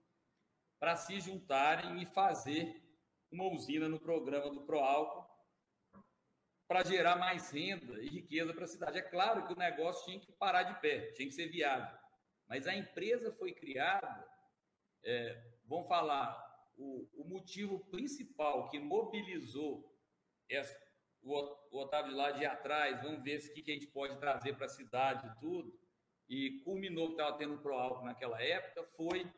para se juntarem e fazer uma usina no programa do Proálcool para gerar mais renda e riqueza para a cidade. É claro que o negócio tinha que parar de pé, tinha que ser viável. Mas a empresa foi criada, é, vamos falar, o, o motivo principal que mobilizou essa, o Otávio lá de atrás, vamos ver o que, a gente pode trazer para a cidade e tudo. E culminou que estava tendo pro álcool naquela época, foi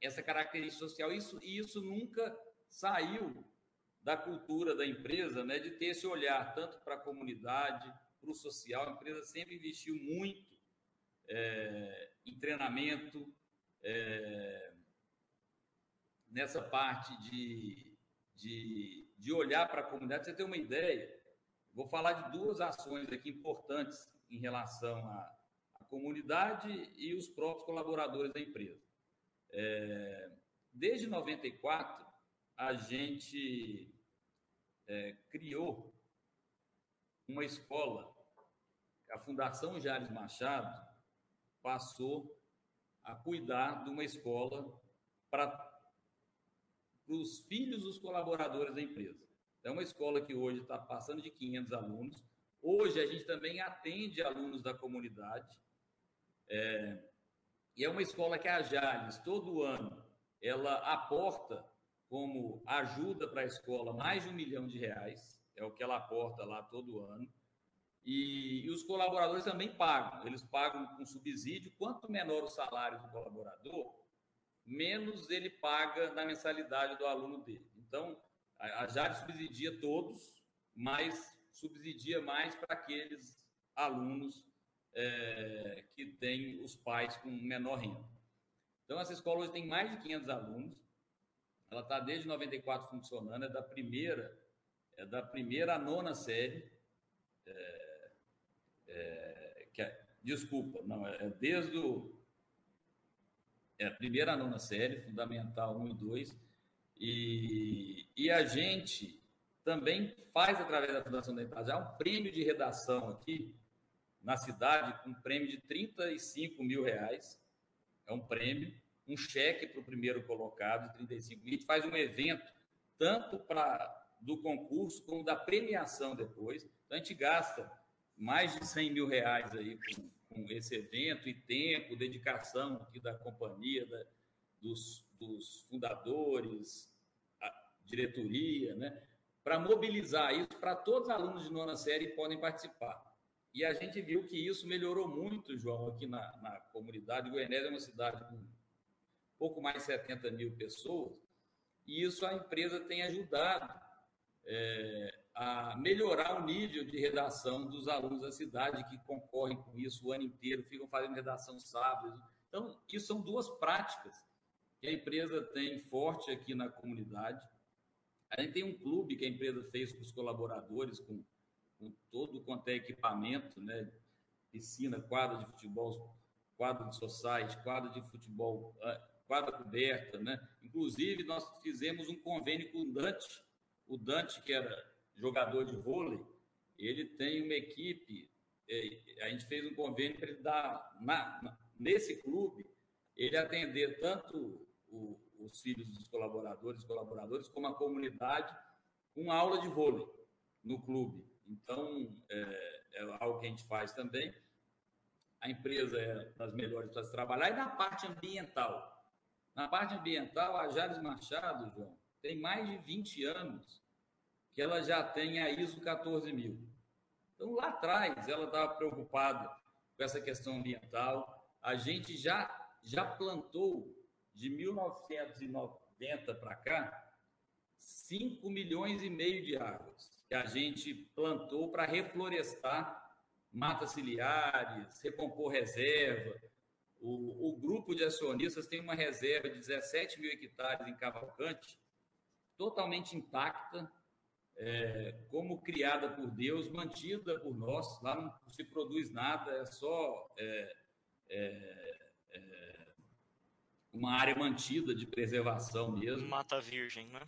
essa característica social. Isso, e isso nunca saiu da cultura da empresa, né, de ter esse olhar tanto para a comunidade, para o social. A empresa sempre investiu muito é, em treinamento, é, nessa parte de, de de olhar para a comunidade. Você tem uma ideia? Vou falar de duas ações aqui importantes em relação à, à comunidade e os próprios colaboradores da empresa. É, desde 94, a gente é, criou uma escola. A Fundação Jares Machado passou a cuidar de uma escola para os filhos dos colaboradores da empresa. Então, é uma escola que hoje está passando de 500 alunos. Hoje, a gente também atende alunos da comunidade. É, e é uma escola que a Jales, todo ano, ela aporta como ajuda para a escola mais de um milhão de reais, é o que ela aporta lá todo ano. E, e, os colaboradores também pagam, eles pagam com subsídio. Quanto menor o salário do colaborador, menos ele paga na mensalidade do aluno dele. Então, a, JAR subsidia todos, mas subsidia mais para aqueles alunos é, que têm os pais com menor renda. Então, essa escola hoje tem mais de 500 alunos, ela está desde 94 funcionando, é da primeira, é da primeira à nona série. É, é, que é, desculpa, não, é, é desde o. É a primeira à nona série, fundamental 1 e 2. E, e a gente também faz, através da Fundação da Empresa, um prêmio de redação aqui na cidade, um prêmio de 35 mil reais. É um prêmio um cheque para o primeiro colocado, 35 mil. A gente faz um evento, tanto para do concurso como da premiação depois. Então, a gente gasta mais de 100 mil reais aí com, com esse evento e tempo, dedicação aqui da companhia, da, dos, dos fundadores, a diretoria, né? para mobilizar isso para todos os alunos de nona série podem participar. E a gente viu que isso melhorou muito, João, aqui na, na comunidade. Goiânia é uma cidade com pouco mais de 70 mil pessoas, e isso a empresa tem ajudado é, a melhorar o nível de redação dos alunos da cidade que concorrem com isso o ano inteiro, ficam fazendo redação sábado. Então, isso são duas práticas que a empresa tem forte aqui na comunidade. A gente tem um clube que a empresa fez com os colaboradores, com, com todo quanto é equipamento, né? piscina, quadra de futebol, quadro de society, quadro de futebol ah, quadra coberta, né? Inclusive, nós fizemos um convênio com o Dante, o Dante, que era jogador de vôlei, ele tem uma equipe, é, a gente fez um convênio para ele dar, na, nesse clube, ele atender tanto o, os filhos dos colaboradores, colaboradores, como a comunidade, com aula de vôlei no clube. Então, é, é algo que a gente faz também. A empresa é das melhores para se trabalhar. E na parte ambiental, na parte ambiental, a Jales Machado, João, tem mais de 20 anos que ela já tem a ISO 14000. Então, lá atrás, ela estava preocupada com essa questão ambiental. A gente já, já plantou, de 1990 para cá, 5 milhões e meio de árvores que a gente plantou para reflorestar matas ciliares, recompor reserva, o, o, grupo de acionistas tem uma reserva de 17 mil hectares em Cavalcante, totalmente intacta, é, como criada por Deus, mantida por nós. Lá não se produz nada, é só é, é, é uma área mantida de preservação mesmo. Mata Virgem, né?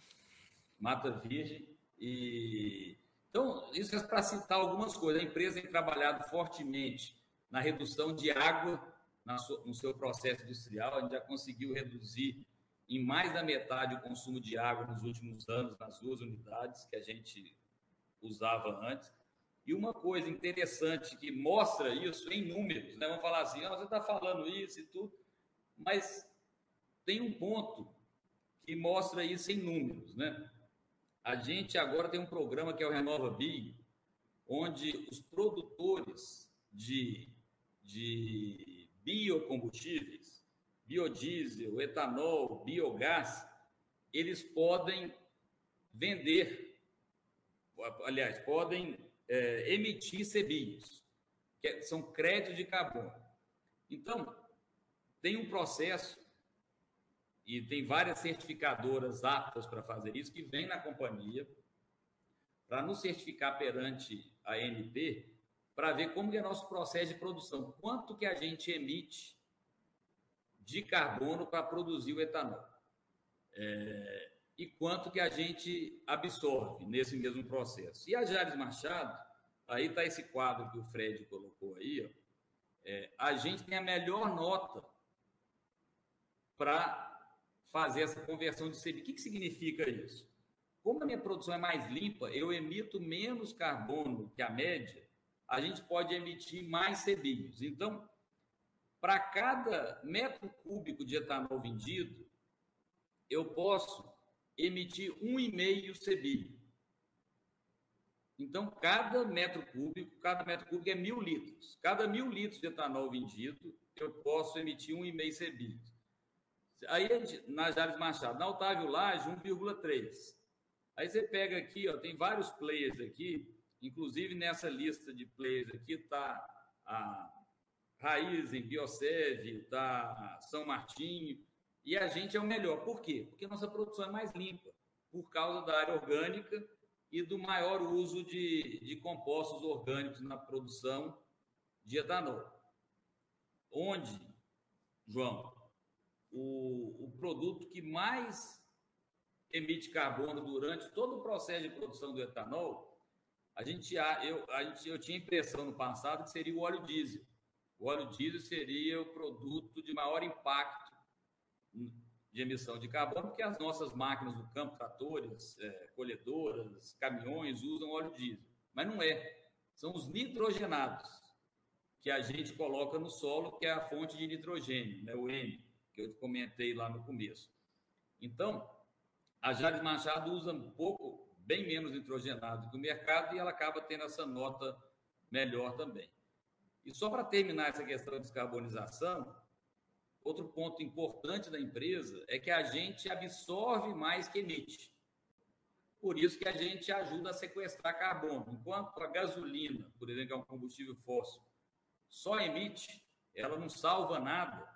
Mata Virgem. E então, isso é para citar algumas coisas. A empresa tem trabalhado fortemente na redução de água no seu processo industrial, a gente já conseguiu reduzir em mais da metade o consumo de água nos últimos anos nas duas unidades que a gente usava antes. E uma coisa interessante que mostra isso em números, né? Vamos falar assim, ah, você está falando isso e tudo, mas tem um ponto que mostra isso em números, né? A gente agora tem um programa que é o Renova Bi, onde os produtores de, de biocombustíveis, biodiesel, etanol, biogás, eles podem vender, aliás, podem é, emitir CBIOS, que são créditos de carbono. Então, tem um processo e tem várias certificadoras aptas para fazer isso que vem na companhia para nos certificar perante a ANP para ver como é nosso processo de produção, quanto que a gente emite de carbono para produzir o etanol. É, e quanto que a gente absorve nesse mesmo processo. E a Jales Machado, aí está esse quadro que o Fred colocou aí, ó, é, a gente tem a melhor nota para fazer essa conversão de CBI. O que, que significa isso? Como a minha produção é mais limpa, eu emito menos carbono que a média, a gente pode emitir mais CBIOS. Então, para cada metro cúbico de etanol vendido, eu posso emitir 1,5 CBIO. Então, cada metro cúbico, cada metro cúbico é mil litros. Cada mil litros de etanol vendido, eu posso emitir 1,5 CBIO. Aí, na Jales Machado, na Otávio Lage, 1,3. Aí você pega aqui, ó, tem vários players aqui, inclusive nessa lista de players aqui está a Raizen, Biosev, está São Martinho, e a gente é o melhor. Por quê? Porque nossa produção é mais limpa, por causa da área orgânica e do maior uso de, de compostos orgânicos na produção de etanol. Onde, João, o, o produto que mais emite carbono durante todo o processo de produção do etanol, a gente, eu, a gente, eu tinha impressão no passado que seria o óleo diesel. O óleo diesel seria o produto de maior impacto de emissão de carbono, porque as nossas máquinas do campo, tratores, é, colhedoras, caminhões, usam óleo diesel. Mas não é. São os nitrogenados que a gente coloca no solo, que é a fonte de nitrogênio, né, o N, que eu comentei lá no começo. Então, a Jales Machado usa um pouco, bem menos nitrogenado que o mercado e ela acaba tendo essa nota melhor também. E só para terminar essa questão de descarbonização, Outro ponto importante da empresa é que a gente absorve mais que emite. Por isso que a gente ajuda a sequestrar carbono. Enquanto a gasolina, por exemplo, é um combustível fóssil, só emite, ela não salva nada.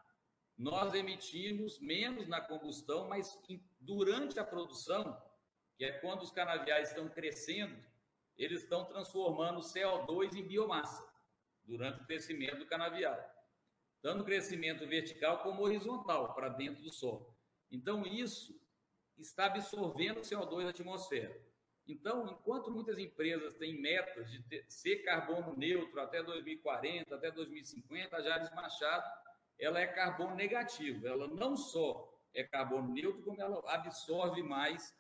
Nós emitimos menos na combustão, mas durante a produção, que é quando os canaviais estão crescendo, eles estão transformando CO2 em biomassa durante o crescimento do canavial tanto crescimento vertical como horizontal para dentro do solo. Então, isso está absorvendo CO2 da atmosfera. Então, enquanto muitas empresas têm metas de ter, ser carbono neutro até 2040, até 2050, a Jales Machado ela é carbono negativo. Ela não só é carbono neutro, como ela absorve mais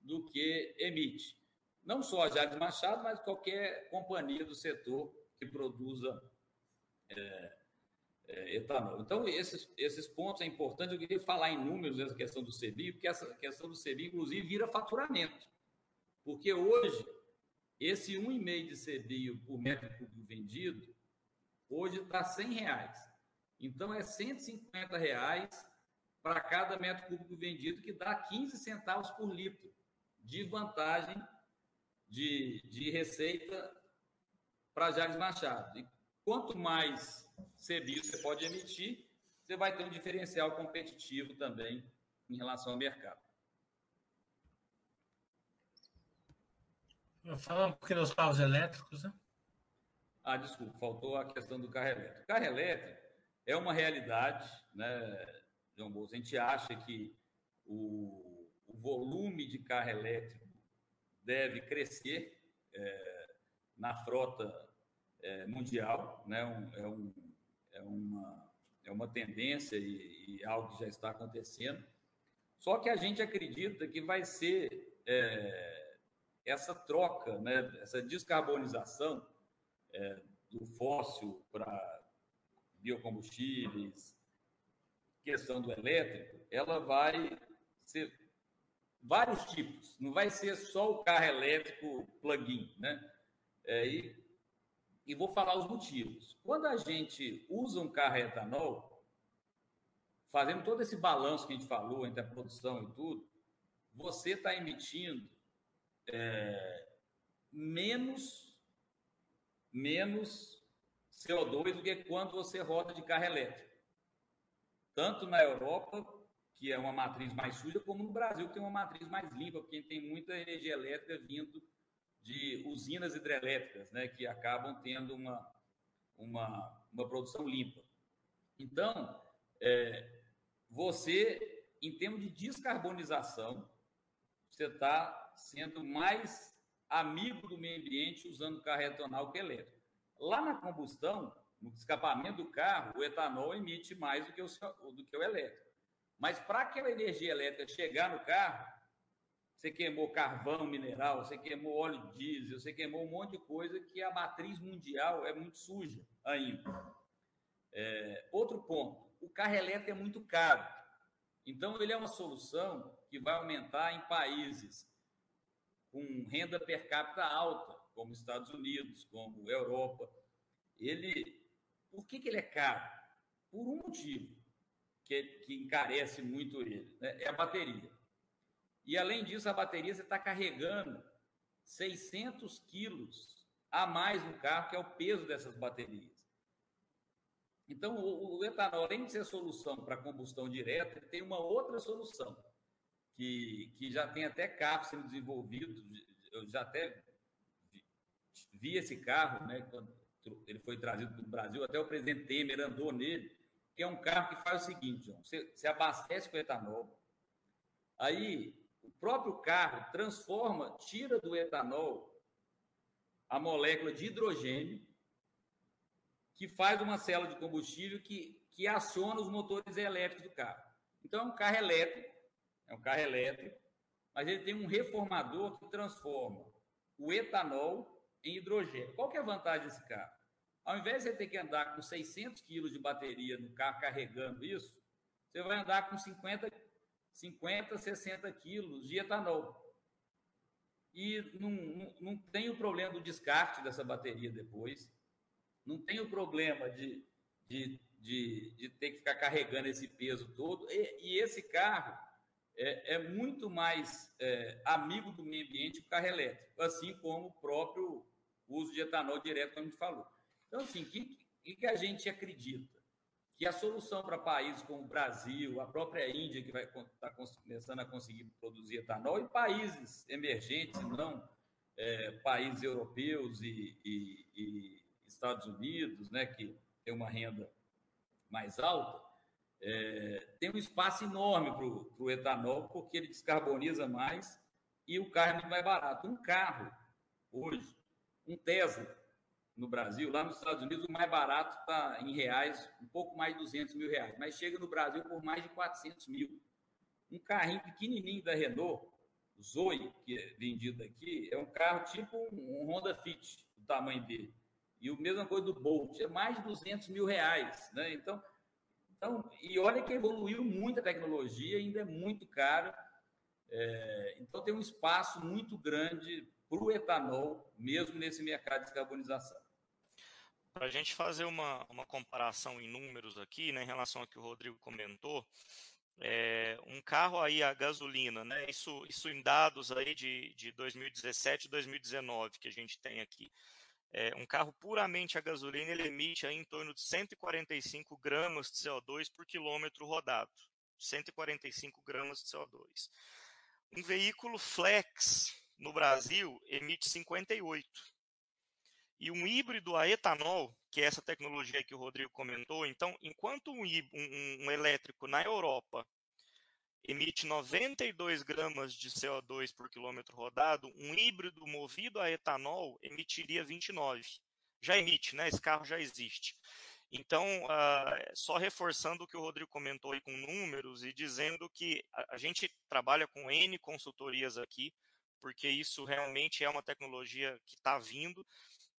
do que emite. Não só a Jales Machado, mas qualquer companhia do setor que produza é, é, etanol. Então, esses, esses pontos é importante. Eu queria falar em números nessa questão do CBI, porque essa questão do CBI, inclusive, vira faturamento. Porque hoje, esse 1,5 de CBI por metro cúbico vendido, hoje está R$ reais. Então, é 150 reais para cada metro cúbico vendido, que dá 15 centavos por litro de vantagem de, de receita para Jales Machado. E quanto mais serviço você pode emitir, você vai ter um diferencial competitivo também em relação ao mercado. Falar um pouquinho dos carros elétricos, né? Ah, desculpa, faltou a questão do carro elétrico. O carro elétrico é uma realidade, né, João Bolsa? A gente acha que o, o volume de carro elétrico deve crescer é, na frota é, mundial, né? Um, é um é uma, é uma tendência e, e algo que já está acontecendo. Só que a gente acredita que vai ser é, essa troca, né, essa descarbonização é, do fóssil para biocombustíveis, questão do elétrico, ela vai ser vários tipos. Não vai ser só o carro elétrico plug-in, né? É, e e vou falar os motivos. Quando a gente usa um carro etanol, fazendo todo esse balanço que a gente falou entre a produção e tudo, você está emitindo é, menos, menos CO2 do que quando você roda de carro elétrico. Tanto na Europa, que é uma matriz mais suja, como no Brasil, que tem uma matriz mais limpa, porque tem muita energia elétrica vindo de usinas hidrelétricas, né, que acabam tendo uma, uma, uma produção limpa. Então, é, você, em termos de descarbonização, você está sendo mais amigo do meio ambiente usando carro etanol que elétrico. Lá na combustão, no escapamento do carro, o etanol emite mais do que o, do que o elétrico. Mas para aquela energia elétrica chegar no carro, você queimou carvão mineral, você queimou óleo diesel, você queimou um monte de coisa que a matriz mundial é muito suja ainda. É, outro ponto, o carro elétrico é muito caro. Então, ele é uma solução que vai aumentar em países com renda per capita alta, como Estados Unidos, como Europa. Ele, por que, que ele é caro? Por um motivo que, que encarece muito ele, né? é a bateria. E além disso, a bateria você está carregando 600 quilos a mais no carro, que é o peso dessas baterias. Então, o, o etanol, além de ser solução para combustão direta, tem uma outra solução, que, que já tem até carro sendo desenvolvido, eu já até vi, vi esse carro, né, quando ele foi trazido para o Brasil, até o presidente Temer andou nele, que é um carro que faz o seguinte, João, você, você abastece com etanol, aí o próprio carro transforma, tira do etanol a molécula de hidrogênio, que faz uma célula de combustível que, que aciona os motores elétricos do carro. Então, é um carro elétrico, é um carro elétrico, mas ele tem um reformador que transforma o etanol em hidrogênio. Qual que é a vantagem desse carro? Ao invés de você ter que andar com 600 quilos de bateria no carro carregando isso, você vai andar com 50, 50 60 quilos de etanol. E não, não, não tem o problema do descarte dessa bateria depois, não tem o problema de, de, de, de ter que ficar carregando esse peso todo. E, e esse carro é, é muito mais é, amigo do meio ambiente que o carro elétrico, assim como o próprio uso de etanol direto, como a gente falou. Então, assim, o que, que a gente acredita? Que a solução para países como o Brasil, a própria Índia, que vai estar tá começando a conseguir produzir etanol, e países emergentes, não é, países europeus e, e, e, Estados Unidos, né, que tem uma renda mais alta, é, tem um espaço enorme para o etanol, porque ele descarboniza mais e o carro é muito mais barato. Um carro, hoje, um Tesla, no Brasil, lá nos Estados Unidos, o mais barato está em reais, um pouco mais de 200 mil reais, mas chega no Brasil por mais de 400 mil. Um carrinho pequenininho da Renault, Zoe, que é vendido aqui, é um carro tipo um Honda Fit, o tamanho dele. E o mesma coisa do Bolt, é mais de 200 mil reais. Né? Então, então, e olha que evoluiu muito a tecnologia, ainda é muito caro. É, então, tem um espaço muito grande para o etanol, mesmo nesse mercado de descarbonização. Para a gente fazer uma, uma comparação em números aqui, né, em relação ao que o Rodrigo comentou, é, um carro aí a gasolina, né, isso, isso em dados aí de, de 2017 e 2019 que a gente tem aqui. É, um carro puramente a gasolina ele emite em torno de 145 gramas de CO2 por quilômetro rodado. 145 gramas de CO2. Um veículo flex no Brasil emite 58 e um híbrido a etanol, que é essa tecnologia que o Rodrigo comentou, então, enquanto um, um, um elétrico na Europa emite 92 gramas de CO2 por quilômetro rodado, um híbrido movido a etanol emitiria 29. Já emite, né? Esse carro já existe. Então, uh, só reforçando o que o Rodrigo comentou aí com números e dizendo que a, a gente trabalha com N consultorias aqui, porque isso realmente é uma tecnologia que está vindo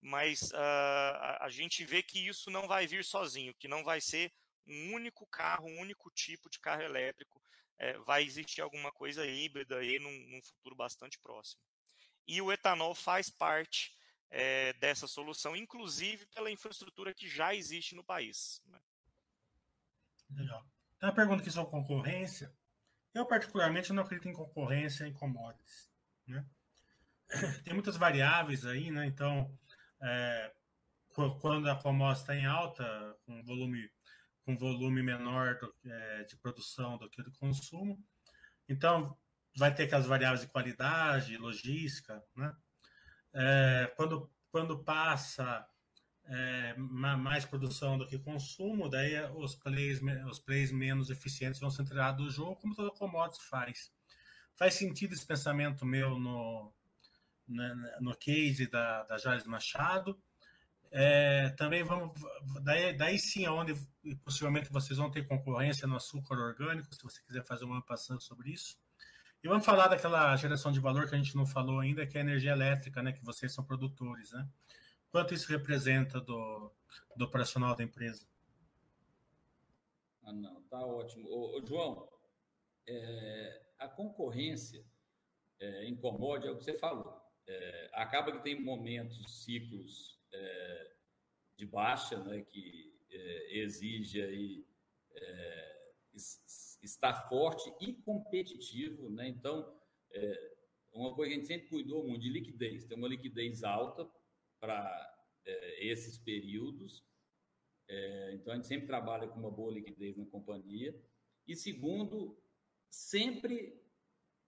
mas uh, a, a gente vê que isso não vai vir sozinho, que não vai ser um único carro, um único tipo de carro elétrico, é, vai existir alguma coisa híbrida aí num, num, futuro bastante próximo. E o etanol faz parte é, dessa solução, inclusive pela infraestrutura que já existe no país. Né? Legal. Tem uma pergunta aqui sobre concorrência. Eu, particularmente, não acredito em concorrência em commodities. Né? Tem muitas variáveis aí, né? Então, é, quando a commodity está em alta, com volume, com volume menor do, é, de produção do que de consumo, então vai ter aquelas variáveis de qualidade, logística, né? É, quando, quando passa é, mais produção do que consumo, daí os plays, os plays menos eficientes vão ser tirados do jogo, como toda commodity faz. Faz sentido esse pensamento meu no, né, no case da, da Jales Machado. É, também vamos. Daí, daí sim, onde possivelmente vocês vão ter concorrência no açúcar orgânico, se você quiser fazer uma passando sobre isso. E vamos falar daquela geração de valor que a gente não falou ainda, que é a energia elétrica, né? Que vocês são produtores, né? Quanto isso representa do, do operacional da empresa? Ah, não, tá ótimo. Ô, ô João, é, a concorrência é, é o que você falou. É, acaba que tem momentos, ciclos é, de baixa, né, que é, exige aí é, estar forte e competitivo, né? Então, é, uma coisa que a gente sempre cuidou muito de liquidez, ter uma liquidez alta para é, esses períodos. Então, a gente sempre trabalha com uma boa liquidez na companhia. E segundo, sempre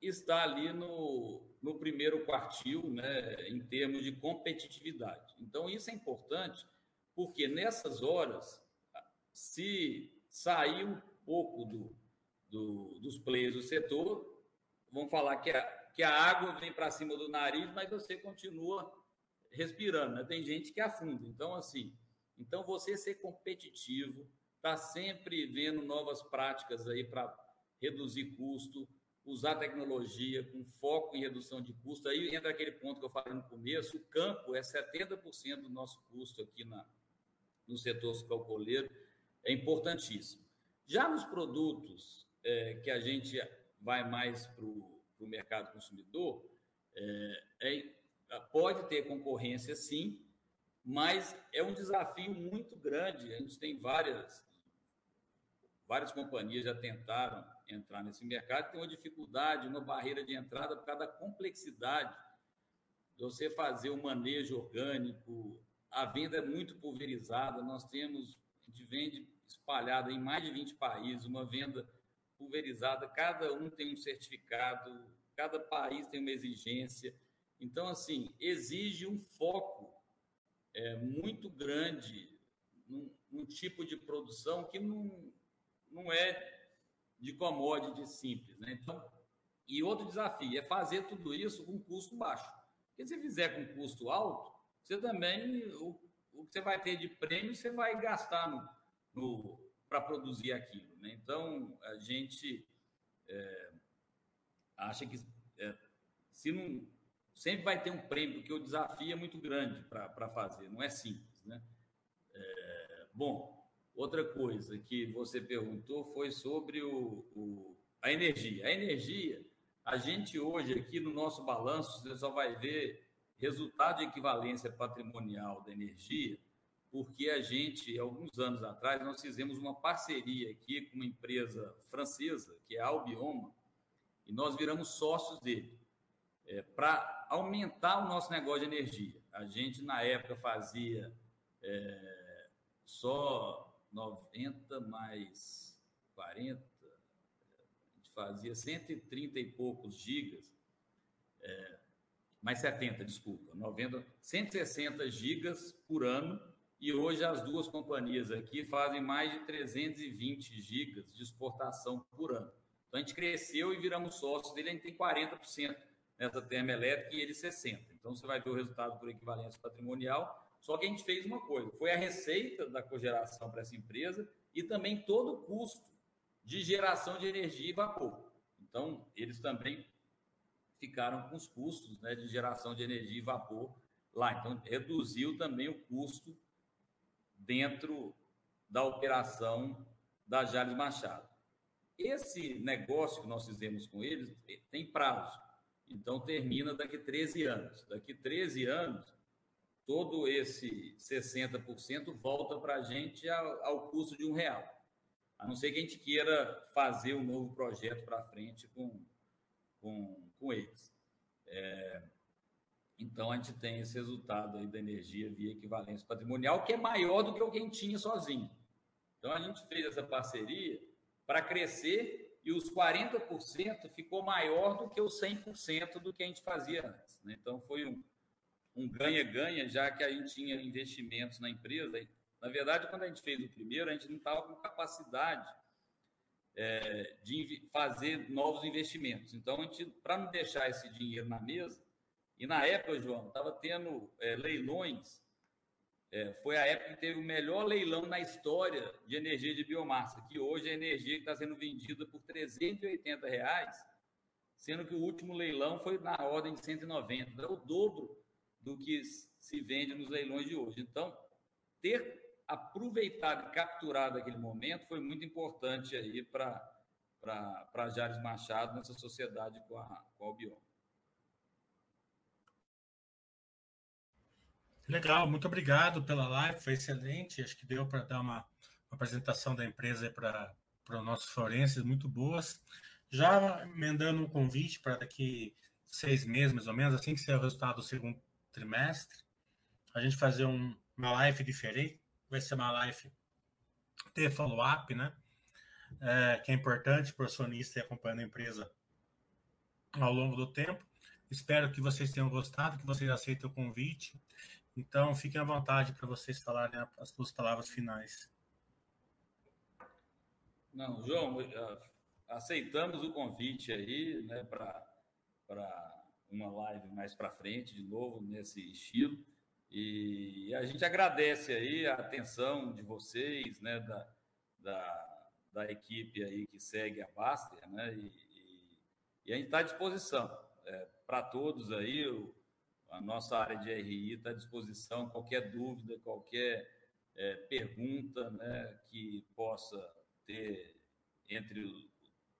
está ali no, no primeiro quartil, né, em termos de competitividade. Então, isso é importante, porque nessas horas, se sair um pouco do, do, dos players do setor, vão falar que a, que a água vem para cima do nariz, mas você continua respirando, né? Tem gente que afunda. Então, assim, então você ser competitivo, tá sempre vendo novas práticas aí para reduzir custo, usar tecnologia com foco em redução de custo. Aí entra aquele ponto que eu falei no começo, o campo é 70% do nosso custo aqui na, no setor calcoleiro, é importantíssimo. Já nos produtos é, que a gente vai mais para o mercado consumidor, é, é, pode ter concorrência sim, mas é um desafio muito grande. A gente tem várias, várias companhias já tentaram entrar nesse mercado, tem uma dificuldade, uma barreira de entrada por causa da complexidade de você fazer o manejo orgânico. A venda é muito pulverizada, nós temos, a gente vende espalhado em mais de 20 países, uma venda pulverizada, cada um tem um certificado, cada país tem uma exigência. Então, assim, exige um foco é, muito grande num, num, tipo de produção que não, não é de commodity simples. Né? Então, e outro desafio é fazer tudo isso com custo baixo. Porque se fizer com custo alto, você também, o, o que você vai ter de prêmio, você vai gastar no, no para produzir aquilo. Né? Então, a gente é, acha que é, se não sempre vai ter um prêmio, porque o desafio é muito grande para fazer, não é simples. Né? É, bom, outra coisa que você perguntou foi sobre o, o, a energia. A energia, a gente hoje aqui no nosso balanço, você só vai ver resultado de equivalência patrimonial da energia, porque a gente, alguns anos atrás, nós fizemos uma parceria aqui com uma empresa francesa, que é a Albioma, e nós viramos sócios dele é, para aumentar o nosso negócio de energia. A gente, na época, fazia é, só 90 mais 40, a gente fazia 130 e poucos gigas, é, mais 70, desculpa, 90, 160 gigas por ano, e hoje as duas companhias aqui fazem mais de 320 gigas de exportação por ano. Então a gente cresceu e viramos sócios dele, a gente tem 40% nessa termoelétrica e ele 60%. Então você vai ver o resultado por equivalência patrimonial. Só que a gente fez uma coisa: foi a receita da cogeração para essa empresa e também todo o custo de geração de energia e vapor. Então, eles também ficaram com os custos né, de geração de energia e vapor lá. Então, reduziu também o custo dentro da operação da Jales Machado. Esse negócio que nós fizemos com eles tem prazo. Então, termina daqui 13 anos. Daqui 13 anos, todo esse 60% volta para a gente ao, custo de um real. A não ser que a gente queira fazer um novo projeto para frente com, com, com eles. É, então, a gente tem esse resultado aí da energia via equivalência patrimonial, que é maior do que o que a gente tinha sozinho. Então, a gente fez essa parceria para crescer e os 40% ficou maior do que os 100% do que a gente fazia antes. Né? Então, foi um ganha-ganha, um já que a gente tinha investimentos na empresa. Na verdade, quando a gente fez o primeiro, a gente não estava com capacidade é, de fazer novos investimentos. Então, para não deixar esse dinheiro na mesa, e na época, João, estava tendo é, leilões é, foi a época que teve o melhor leilão na história de energia de biomassa, que hoje é a energia que está sendo vendida por 380 reais, sendo que o último leilão foi na ordem de 190, é o dobro do que se vende nos leilões de hoje. Então, ter aproveitado e capturado aquele momento foi muito importante aí para para Jares Machado nessa sociedade com a, com a Albion. Legal, muito obrigado pela live, foi excelente. Acho que deu para dar uma, uma, apresentação da empresa para os nossos forenses muito boas. Já emendando um convite para daqui seis meses, mais ou menos, assim que sair o resultado do segundo trimestre, a gente fazer um, uma live diferente. Vai ser uma live ter follow-up, né? É, que é importante para o acionista e acompanhando a empresa ao longo do tempo. Espero que vocês tenham gostado, que vocês aceitem o convite então, fiquem à vontade para vocês falarem as suas palavras finais. Não, João, aceitamos o convite aí, né, para uma live mais para frente, de novo, nesse estilo. E a gente agradece aí a atenção de vocês, né, da, da, da equipe aí que segue a Baster, né, e, e, e a gente está à disposição é, para todos aí. O, a nossa área de RI está à disposição. Qualquer dúvida, qualquer é, pergunta né, que possa ter entre o,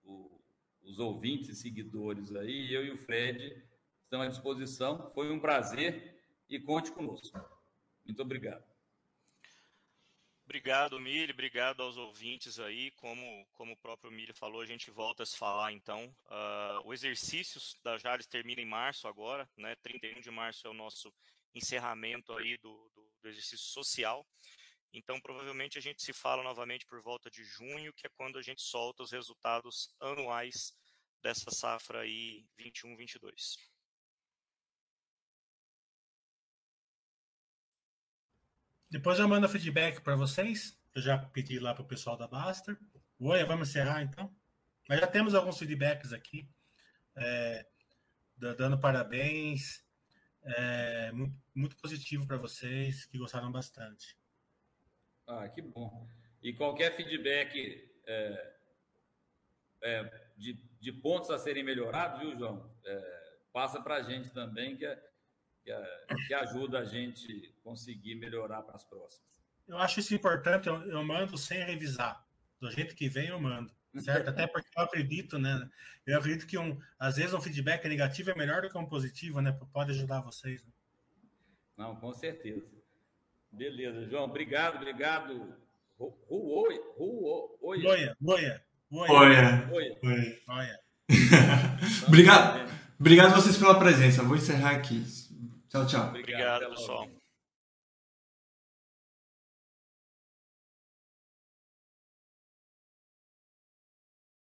o, os ouvintes e seguidores aí, eu e o Fred estamos à disposição. Foi um prazer e conte conosco. Muito obrigado. Obrigado, Mili. Obrigado aos ouvintes aí. Como, como o próprio Mili falou, a gente volta a se falar então. Uh, o exercício da Jales termina em março agora, né? 31 de março é o nosso encerramento aí do, do, do exercício social. Então, provavelmente a gente se fala novamente por volta de junho, que é quando a gente solta os resultados anuais dessa safra aí 21-22. Depois eu mando feedback para vocês. Eu já pedi lá para o pessoal da Baster. Oi, vamos encerrar então. Mas já temos alguns feedbacks aqui, é, dando parabéns. É, muito, muito positivo para vocês, que gostaram bastante. Ah, que bom. E qualquer feedback é, é, de, de, pontos a serem melhorados, viu, João? É, passa para a gente também, que é que, que ajuda a gente conseguir melhorar para as próximas. Eu acho isso importante, eu, eu mando sem revisar. Do jeito que vem, eu mando certo? Até porque eu acredito, né? Eu acredito que um, às vezes um feedback negativo é melhor do que um positivo, né? Pode ajudar vocês. Né? Não, com certeza. Beleza, João. Obrigado, obrigado. Oi, oi, oi, oi, oi, oi, Obrigado, obrigado vocês pela presença. Vou encerrar aqui. Tchau, tchau. Obrigado, pessoal.